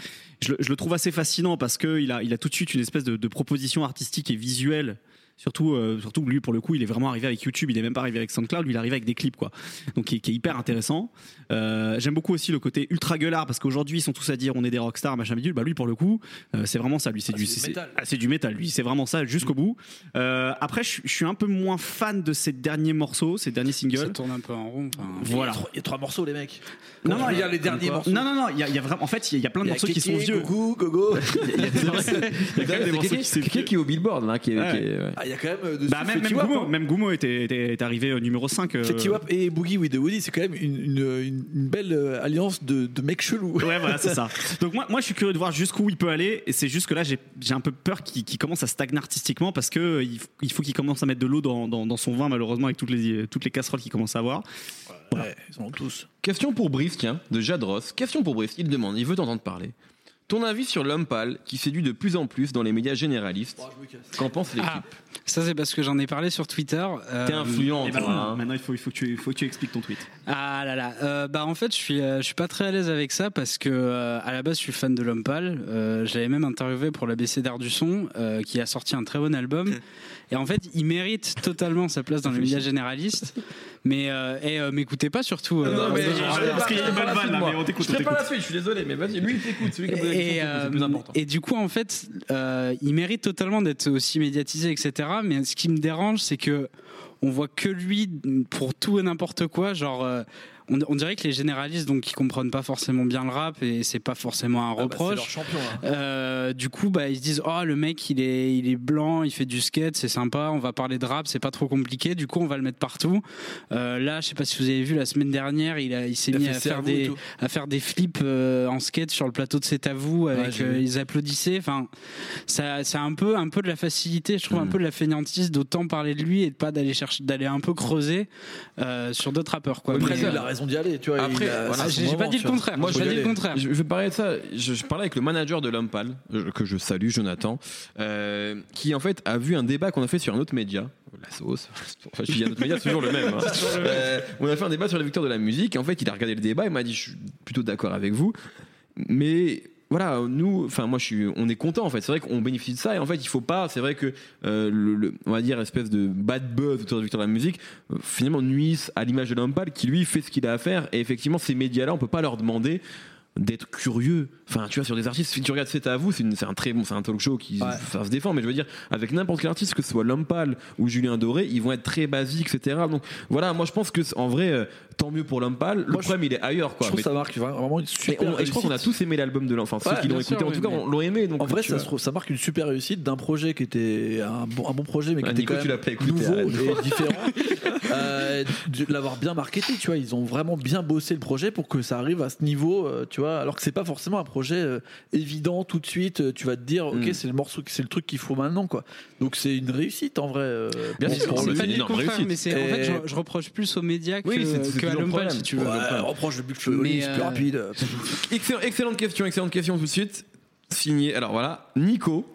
je, le- je le trouve assez fascinant parce qu'il a, il a tout de suite une espèce de, de proposition artistique et visuelle. Surtout, euh, surtout lui, pour le coup, il est vraiment arrivé avec YouTube. Il est même pas arrivé avec SoundCloud. Lui, il est arrivé avec des clips, quoi. Donc, qui, est- qui est hyper intéressant. Euh, J'aime beaucoup aussi le côté ultra gueulard parce qu'aujourd'hui, ils sont tous à dire on est des rockstars, machin bidule. Bah lui, pour le coup, euh, c'est vraiment ça. Lui, c'est Ah, du, c'est du ah, c'est du métal. Lui, c'est vraiment ça jusqu'au bout. Euh, après, je, suis- je suis un peu moins fan de ces derniers morceaux, ces derniers Ça singles. tourne un peu en rond. enfin. Voilà. Il y a trois- il y a trois morceaux, les mecs. Non, non, il y a les derniers morceaux. Non, non, non. Il y, a- il y a vraiment. En fait, il y a- il y a plein de morceaux qui sont vieux. Gougou, Gogo. (laughs) Il y a des morceaux (laughs) qui sont Quelqu'un vieux. qui est au Billboard, là, qui est. Y a quand même euh, dessus Bah, même, même, Gummo, hein. même Gummo était, était, était arrivé au numéro 5. euh, Fetty Wap et Boogie with the Woody, c'est quand même une, une, une- une belle euh, alliance de, de mecs chelous. Ouais, voilà, c'est ça. (laughs) Donc moi, moi, je suis curieux de voir jusqu'où il peut aller. Et c'est juste que là, j'ai j'ai un peu peur qu'il qu'il commence à stagner artistiquement parce que euh, il, faut qu'il commence à mettre de l'eau dans, dans, dans son vin, malheureusement, avec toutes les, toutes les casseroles qu'il commence à avoir. Ouais, ils en ont tous. Question pour Brice, tiens, de Jadros. Question pour Brice, il demande, il veut t'entendre parler. Ton avis sur l'homme pâle qui séduit de plus en plus dans les médias généralistes? Qu'en pense l'équipe? Ah, ça c'est parce que j'en ai parlé sur Twitter. Euh, T'es influent, Et bah, toi, hein. maintenant, il faut, il faut, que tu, il faut que tu expliques ton tweet. Ah là là, Euh, bah en fait je suis euh, je suis pas très à l'aise avec ça parce que euh, à la base je suis fan de l'homme pâle. Euh, je l'avais même interviewé pour l'ABC d'art du son euh, qui a sorti un très bon album et en fait il mérite totalement sa place dans les médias généralistes. Mais euh, euh, m'écoutez pas surtout. euh, Non, mais je parce prépare- qu'il y a je une prépare bonne la suite, là, moi. mais on t'écoute, Je suis désolé, mais vas-y, lui il t'écoute, celui qui a Et, c'est le plus euh, important. et du coup, en fait, euh, il mérite totalement d'être aussi médiatisé, etc. Mais ce qui me dérange, c'est que on voit que lui pour tout et n'importe quoi. Genre, euh, on, on dirait que les généralistes, donc, qui comprennent pas forcément bien le rap et c'est pas forcément un Ah bah, reproche. leur champion. là. Euh, du coup, bah, ils se disent, oh, le mec, il est, il est blanc, il fait du skate, c'est sympa, on va parler de rap, c'est pas trop compliqué. Du coup, on va le mettre partout. Euh, là, je sais pas si vous avez vu, la semaine dernière, il, a, il s'est mis à faire, des, tout. à faire des flips euh, en skate sur le plateau de C'est à vous, avec, ils applaudissaient. Enfin, ça, c'est un peu, un peu de la facilité, je trouve, un peu de la fainéantise d'autant parler de lui et de pas d'aller chercher, d'aller un peu creuser sur d'autres rappeurs, quoi. Après, Mais, raison d'y aller. Tu vois, Après, il a- voilà, j'ai j'ai pas moment, dit le contraire. Moi, j'ai je pas vais dit le contraire. Je, je vais parler de ça. Je, je parlais avec le manager de l'homme pâle, je- que je salue, Jonathan, euh, qui en fait a vu un débat qu'on a fait sur un autre média, la sauce. Enfin, je dis un autre média, c'est toujours le même. hein. (laughs) Euh, on a fait un débat sur les victoires de la musique. Et en fait, il a regardé le débat. Il m'a dit, je suis plutôt d'accord avec vous, mais voilà, nous, enfin moi je suis, on est content en fait. C'est vrai qu'on bénéficie de ça et en fait il faut pas. C'est vrai que euh, le, le- on va dire espèce de bad buzz autour de Victor de la musique euh, finalement nuisent à l'image de l'homme pâle qui lui fait ce qu'il a à faire et effectivement ces médias-là on peut pas leur demander d'être curieux. Enfin, tu vois, sur des artistes, si tu regardes C'est à vous, c'est un très bon, c'est un talk show qui Ouais. ça se défend, mais je veux dire, avec n'importe quel artiste, que ce soit Pâle ou Julien Doré, ils vont être très basiques, etc. Donc voilà, moi je pense que en vrai, euh, tant mieux pour Pâle. Le Moi, je- problème, il est ailleurs, Je quoi. trouve Mais- que ça marque vraiment une super on- et je crois qu'on a réussite. tous aimé l'album de l'enfant. Ouais, Ceux qui l'ont écouté, sûr, en tout cas, on l'ont aimé. Donc, En vrai, ça, trouve- marque une super réussite d'un projet qui était un bon, un bon projet, mais qui Ah, était Nico, quand tu même l'as pas écouté, nouveau arrête. et différent. (laughs) Euh, de l'avoir bien marketé, tu vois, ils ont vraiment bien bossé le projet pour que ça arrive à ce niveau, euh, tu vois, alors que c'est pas forcément un projet euh, évident tout de suite. Tu vas te dire, ok, Mm. c'est le morceau, c'est le truc qu'il faut maintenant, quoi. Donc c'est une réuite en vrai. euh, Bien sûr, c'est pas réussite. mais c'est en fait je, je reproche plus aux médias que, À toujours le l'homme problème. si tu veux. Ouais, reproche le but c'est plus euh, rapide. (laughs) Excellent- excellente question, excellente question tout de suite. Signé. Alors voilà, Nico.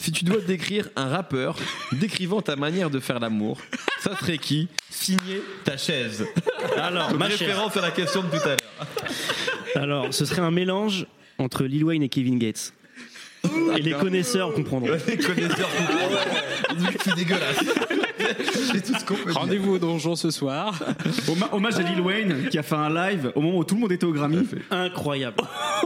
Si tu dois décrire un rappeur décrivant ta manière de faire l'amour, ça serait qui? Signé ta chaise. Alors, (laughs) ma chaise. référence à la question de tout à l'heure. Alors, ce serait un mélange entre Lil Wayne et Kevin Gates. Et les connaisseurs comprendront. Les connaisseurs comprennent. C'est dégueulasse. (laughs) C'est tout ce qu'on peut dire. Rendez-vous au donjon ce soir. (laughs) Hommage à Lil Wayne qui a fait un live au moment où tout le monde était au Grammy, Incroyable.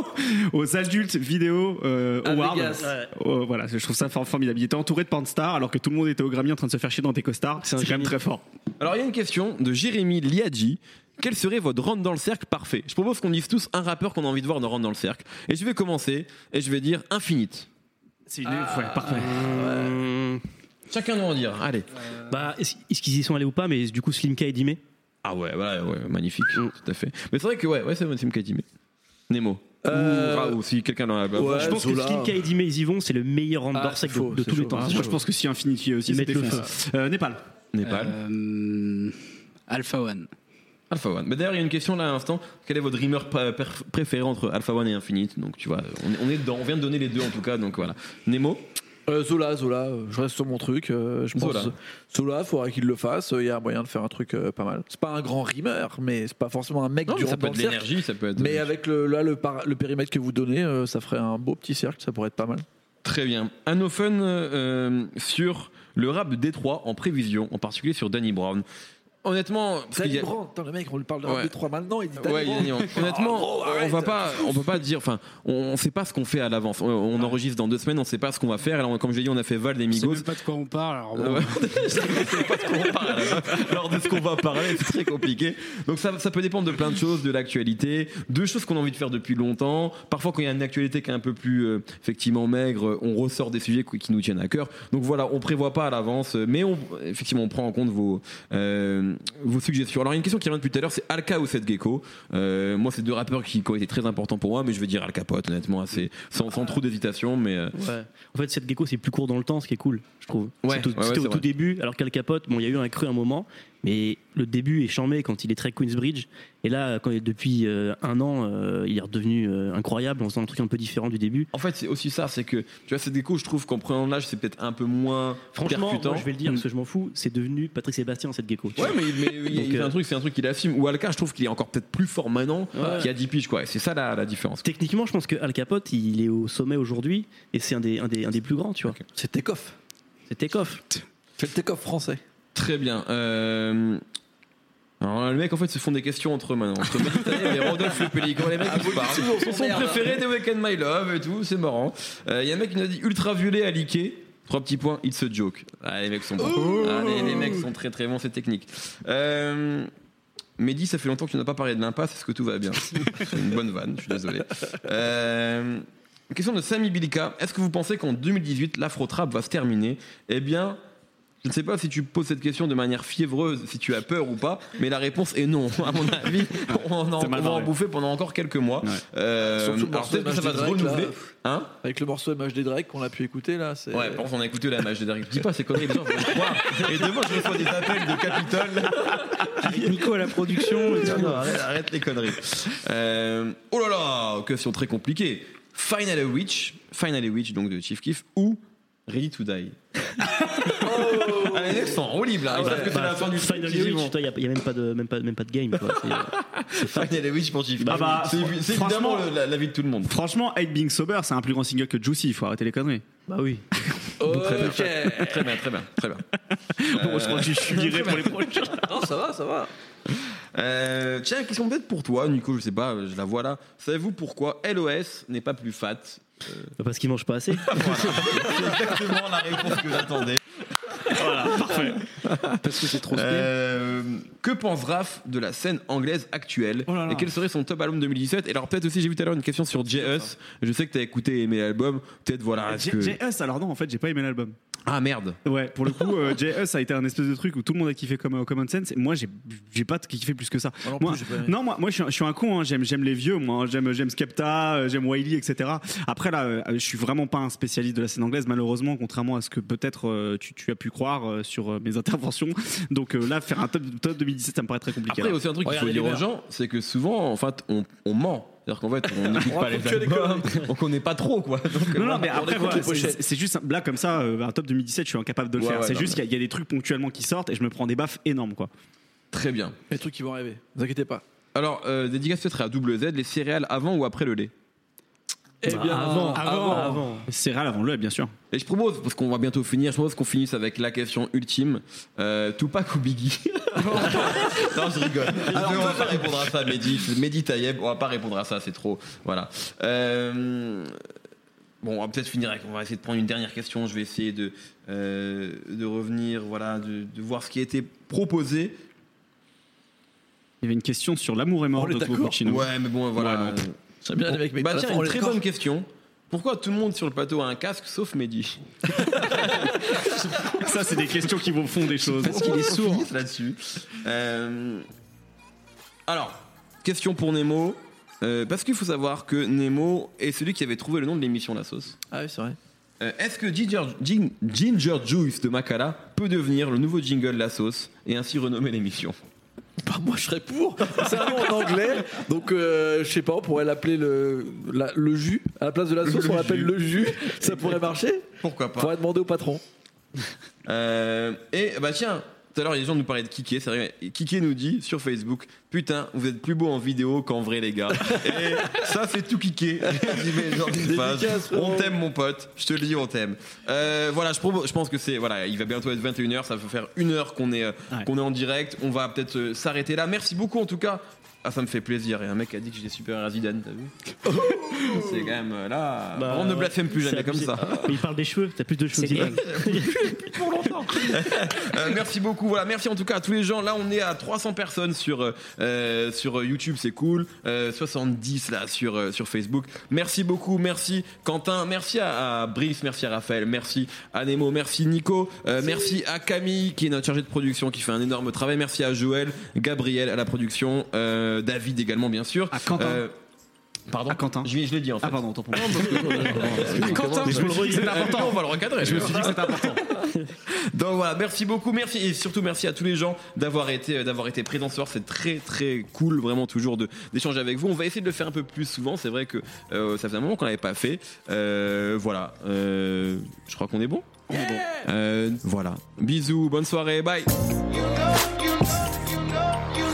(laughs) aux adultes vidéo euh, À awards. Vegas. Oh, voilà, je trouve ça for- formidable. Il était entouré de pornstars alors que tout le monde était au Grammy en train de se faire chier dans des costards. C'est C'est un quand même génie. très fort. Alors il y a une question de Jérémy Liadji. Quel serait votre rentre dans le cercle parfait? Je propose qu'on dise tous un rappeur qu'on a envie de voir dans rentre dans le cercle. Et je vais commencer et je vais dire Infinite. C'est une... ouais, parfait. Hum, Chacun doit en dire. Allez. bah, est-ce est-ce qu'ils y sont allés ou pas Mais du coup, Slimka et Dimé. Ah ouais, voilà, ouais, magnifique, tout à fait. Mais c'est vrai que ouais, ouais, c'est c'est Mkatime. Nemo. Euh, Ou Raoult, si quelqu'un dans la. ouais, Je pense Zola. que Slimka et Dimé, ils y vont. C'est le meilleur round Ah, c'est de, de c'est tous les temps. Ah, Moi, je pense que si Infinity aussi, défonce. Euh, Népal. Népal. Euh, Alpha One. Alpha One. Mais d'ailleurs, il y a une question là à l'instant. Quel est votre dreamer pr- pr- préféré entre Alpha One et Infinite? Donc tu vois, on est, on est dedans. On vient de donner les deux en tout cas. Donc voilà. Nemo. Euh, Zola, Zola, euh, je reste sur mon truc. euh, je pense Zola. Zola, faudrait qu'il le fasse. Il y a moyen de faire un truc euh, pas mal. C'est pas un grand rimeur, mais c'est pas forcément un mec Non, du mais ça rond peut dans être le cercle. l'énergie, ça peut être. Mais avec le, là, le, par- le périmètre que vous donnez, euh, ça ferait un beau petit cercle. Ça pourrait être pas mal. Très bien. Un euh, sur le rap de Détroit en prévision, en particulier sur Danny Brown. Honnêtement, a- Brandt, Attends, le mec, on lui parle de Ouais. 3 maintenant, il dit Ouais, honnêtement, Oh, on va pas, on peut pas dire, enfin, on, on sait pas ce qu'on fait à l'avance. On, on enregistre dans deux semaines, on sait pas ce qu'on va faire. Alors, comme je l'ai dit, on a fait Val des Je sais Migos. même pas de quoi on parle. Alors bon. Ouais. (laughs) Je sais pas de quoi on parle, alors. De ce qu'on va parler, c'est très compliqué. Donc ça, ça peut dépendre de plein de choses, de l'actualité, de choses qu'on a envie de faire depuis longtemps. Parfois, quand il y a une actualité qui est un peu plus euh, effectivement maigre, on ressort des sujets qui qui nous tiennent à cœur. Donc voilà, on prévoit pas à l'avance, mais on, effectivement, on prend en compte vos euh, vos suggestions. Alors il y a une question qui revient depuis tout à l'heure, c'est Alka ou Seth Gecko? Euh, moi, c'est deux rappeurs qui, qui ont été très importants pour moi, mais je vais dire Al Capote, honnêtement, assez, sans, sans trop d'hésitation, mais euh, Ouais. En fait, cette gecko, c'est plus court dans le temps, ce qui est cool, je trouve. Ouais, C'était au vrai. tout début, alors qu'Al Capote, bon, il y a eu un cru un moment, mais le début est chambé quand il est très Queensbridge. Et là, quand, depuis euh, un an, euh, il est redevenu euh, incroyable en faisant un truc un peu différent du début. En fait, c'est aussi ça, c'est que tu vois, Seth Gecko, je trouve qu'en prenant l'âge, c'est peut-être un peu moins Franchement, percutant. moi, je vais le dire parce que je m'en fous, c'est devenu Patrick Sébastien, cette gecko. Ouais, mais, mais il, Donc, il fait euh, un truc, c'est un truc qu'il assume. Ou Alka, je trouve qu'il est encore peut-être plus fort maintenant Ouais. qu'il y a 10 piges, quoi. Et C'est ça la, la différence. Techniquement, je pense que Al Capote, il est au sommet aujourd'hui et c'est un des, un, des, un des plus grands, tu vois. Ok. C'est Takeoff. C'est Takeoff. C'est le Takeoff français. Très bien. Euh... Alors, le mec, en fait, se font des questions entre eux maintenant. Entre Mediterranean et Rodolphe le Pélican. Les mecs, ils se parlent. Ils sont préférés des Weekend My Love et tout. C'est marrant. Euh, Il y a un mec qui nous a dit ultraviolet à liquer. Trois petits points, it's a joke. Ah, les mecs sont bons. Ah, les, les mecs sont très très bons, c'est technique. Euh... Mehdi, ça fait longtemps que tu n'as pas parlé de l'impasse, est-ce que tout va bien (laughs) C'est une bonne vanne, je suis désolé. Euh, Question de Sami Bilika. Est-ce que vous pensez qu'en 2018, l'afro-trap va se terminer? Eh bien, je ne sais pas si tu poses cette question de manière fiévreuse, si tu as peur ou pas, mais la réponse est non. À mon avis, (laughs) on, en, C'est on va en bouffer pendant encore quelques mois. Ouais. Euh, Surtout alors peut-être que ça va se MHD Drake, renouveler. Hein Avec le morceau MHD Drake qu'on a pu écouter là. c'est- Ouais, par contre, on a écouté la match de Derrick. Dis pas ces conneries, les gens vont le croire. (laughs) Et demain, je reçois des appels de Capitole. (laughs) Nico à la production. Non, non, arrête, arrête les conneries. Euh, oh là là, question très compliquée. Finally Witch, Finally Witch, donc de Chief Keef, ou Ready to Die? Les mecs sont en libre là. Ils savent que c'est la fin du film. Witch, toi, il n'y a, même, pas de, même, pas, même pas de game. Quoi. C'est- Witch pour Chief Keef. Bah, bah, c'est c'est évidemment la, la vie de tout le monde. Franchement, Hate Being Sober, c'est un plus grand single que Juicy, il faut arrêter les conneries. bah oui. Ok. Très bien, très bien, très bien. Très bien. Bon, je crois que je suis viré pour les prochains. (laughs) Non, ça va, ça va. Euh, tiens, question peut-être pour toi, Nico, je sais pas, je la vois là. Savez-vous pourquoi LOS n'est pas plus fat Parce qu'il mange pas assez. (laughs) C'est (laughs) exactement la réponse que j'attendais. Voilà, parfait. Parce que c'est trop. Euh, que pense Raph de la scène anglaise actuelle Oh là là. Et quel serait son top album 2017 Et alors peut-être aussi, j'ai vu tout à l'heure une question sur J.Us. Je sais que t'as écouté et aimé l'album. Peut-être voilà. que- J.S. alors non, en fait, j'ai pas aimé l'album. Ah merde. Ouais, pour le coup, euh, (laughs) J.S. a été un espèce de truc où tout le monde a kiffé comme euh, Common Sense. Et moi, j'ai j'ai pas kiffé plus que ça. Moi non Moi, plus, j'ai pas aimé. non, moi, moi je, suis, un- je suis un con, hein. j'aime j'aime les vieux, moi, hein. j'aime j'aime Skepta, euh, j'aime Wiley, etc. Après, là, euh, je suis vraiment pas un spécialiste de la scène anglaise, malheureusement, contrairement à ce que peut-être euh, tu, tu as pu croire euh, sur euh, mes interventions. Donc euh, là, faire un top, top 2017, ça me paraît très compliqué. Après, là. aussi un truc qu'il faut Regardez dire les aux verts. gens, c'est que souvent, en fait, on, on ment. C'est-à-dire qu'en fait, on (laughs) n'écoute pas les albums, on connaît pas trop, quoi. Donc, Non, non, mais après, voilà, c'est- juste là comme ça, euh, un top 2017, je suis incapable de le Ouais, faire. ouais, c'est juste mais- qu'il y, a- il y a des trucs ponctuellement qui sortent et je me prends des baffes énormes, quoi. Très bien. Les trucs qui vont arriver. Ne vous inquiétez pas. Alors, euh, dédicace peut-être à double Z, les céréales avant ou après le lait? Eh Bah, avant, avant. avant. Céréales avant le, bien sûr. Et je propose, parce qu'on va bientôt finir, je propose qu'on finisse avec la question ultime. Euh, Tupac ou Biggie (laughs) Non, je rigole. on va pas répondre à ça, Mehdi. Mehdi Tayeb, on va pas répondre à ça, c'est trop. Voilà. Euh, Bon, on va peut-être finir avec. On va essayer de prendre une dernière question. Je vais essayer de, euh, de revenir, voilà, de, de voir ce qui a été proposé. Il y avait une question sur l'amour et mort est de. Puccino. Ouais, mais bon, voilà. Ouais. J'aime bien les mecs, mais bah tiens, une très bonne question. Pourquoi tout le monde sur le plateau a un casque sauf Mehdi? Ça, c'est des questions qui vont fond des choses. Parce qu'il est sourd là-dessus. Euh, Alors, question pour Nemo. Euh, parce qu'il faut savoir que Nemo est celui qui avait trouvé le nom de l'émission La Sauce. Ah oui, c'est vrai. Euh, Est-ce que Ginger, Gin- Ginger Juice de Makala peut devenir le nouveau jingle La Sauce et ainsi renommer l'émission? Bah, moi, je serais pour. C'est un nom en anglais. Donc, euh, je sais pas, on pourrait l'appeler le, la- le jus. À la place de la sauce, on l'appelle le jus. Ça pourrait marcher? Pourquoi pas Faudrait demander au patron. Euh, Et bah tiens, Tout à l'heure, les gens nous parlaient de Kiké. C'est vrai. Kiké nous dit sur Facebook Putain, vous êtes plus beau en vidéo qu'en vrai, les gars. (laughs) Et ça, c'est tout Kiké. (laughs) On t'aime, mon pote. Je te le dis, on t'aime. Euh, voilà, je, propose- je pense que c'est. Voilà, il va bientôt être 21h. Ça va faire une heure qu'on est, euh, Ouais. qu'on est en direct. On va peut-être euh, s'arrêter là. Merci beaucoup, en tout cas. Ah, ça me fait plaisir. Et un mec a dit que j'étais super à Zidane, t'as vu (laughs) C'est quand même euh, là. Bah, on ne blasphème plus c'est jamais comme ça. Mais il parle des cheveux, t'as plus de cheveux. Zidane. (laughs) (laughs) Euh, merci beaucoup. Voilà, merci en tout cas à tous les gens. Là, on est à 300 personnes sur euh, sur YouTube, c'est cool. Euh, 70 là sur euh, sur Facebook. Merci beaucoup. Merci Quentin. Merci à, à Brice. Merci à Raphaël. Merci à Nemo. Merci Nico. Euh, merci à Camille qui est notre chargée de production qui fait un énorme travail. Merci à Joël, Gabriel à la production, euh, David également bien sûr. À Quentin. Euh, Pardon. À Quentin. Je, je l'ai dit en fait. Ah pardon, autant pour moi. Quentin, je me le redis, c'est important. On va le recadrer. Je me suis dit que c'était important. (laughs) Donc voilà, merci beaucoup, merci et surtout merci à tous les gens d'avoir été euh, d'avoir été présents ce soir. C'est très très cool, vraiment toujours de d'échanger avec vous. On va essayer de le faire un peu plus souvent. C'est vrai que euh, ça faisait un moment qu'on l'avait pas fait. Euh, voilà, Euh, je crois qu'on est bon. On est bon. Euh, voilà. Bisous, bonne soirée, bye. You know, you know.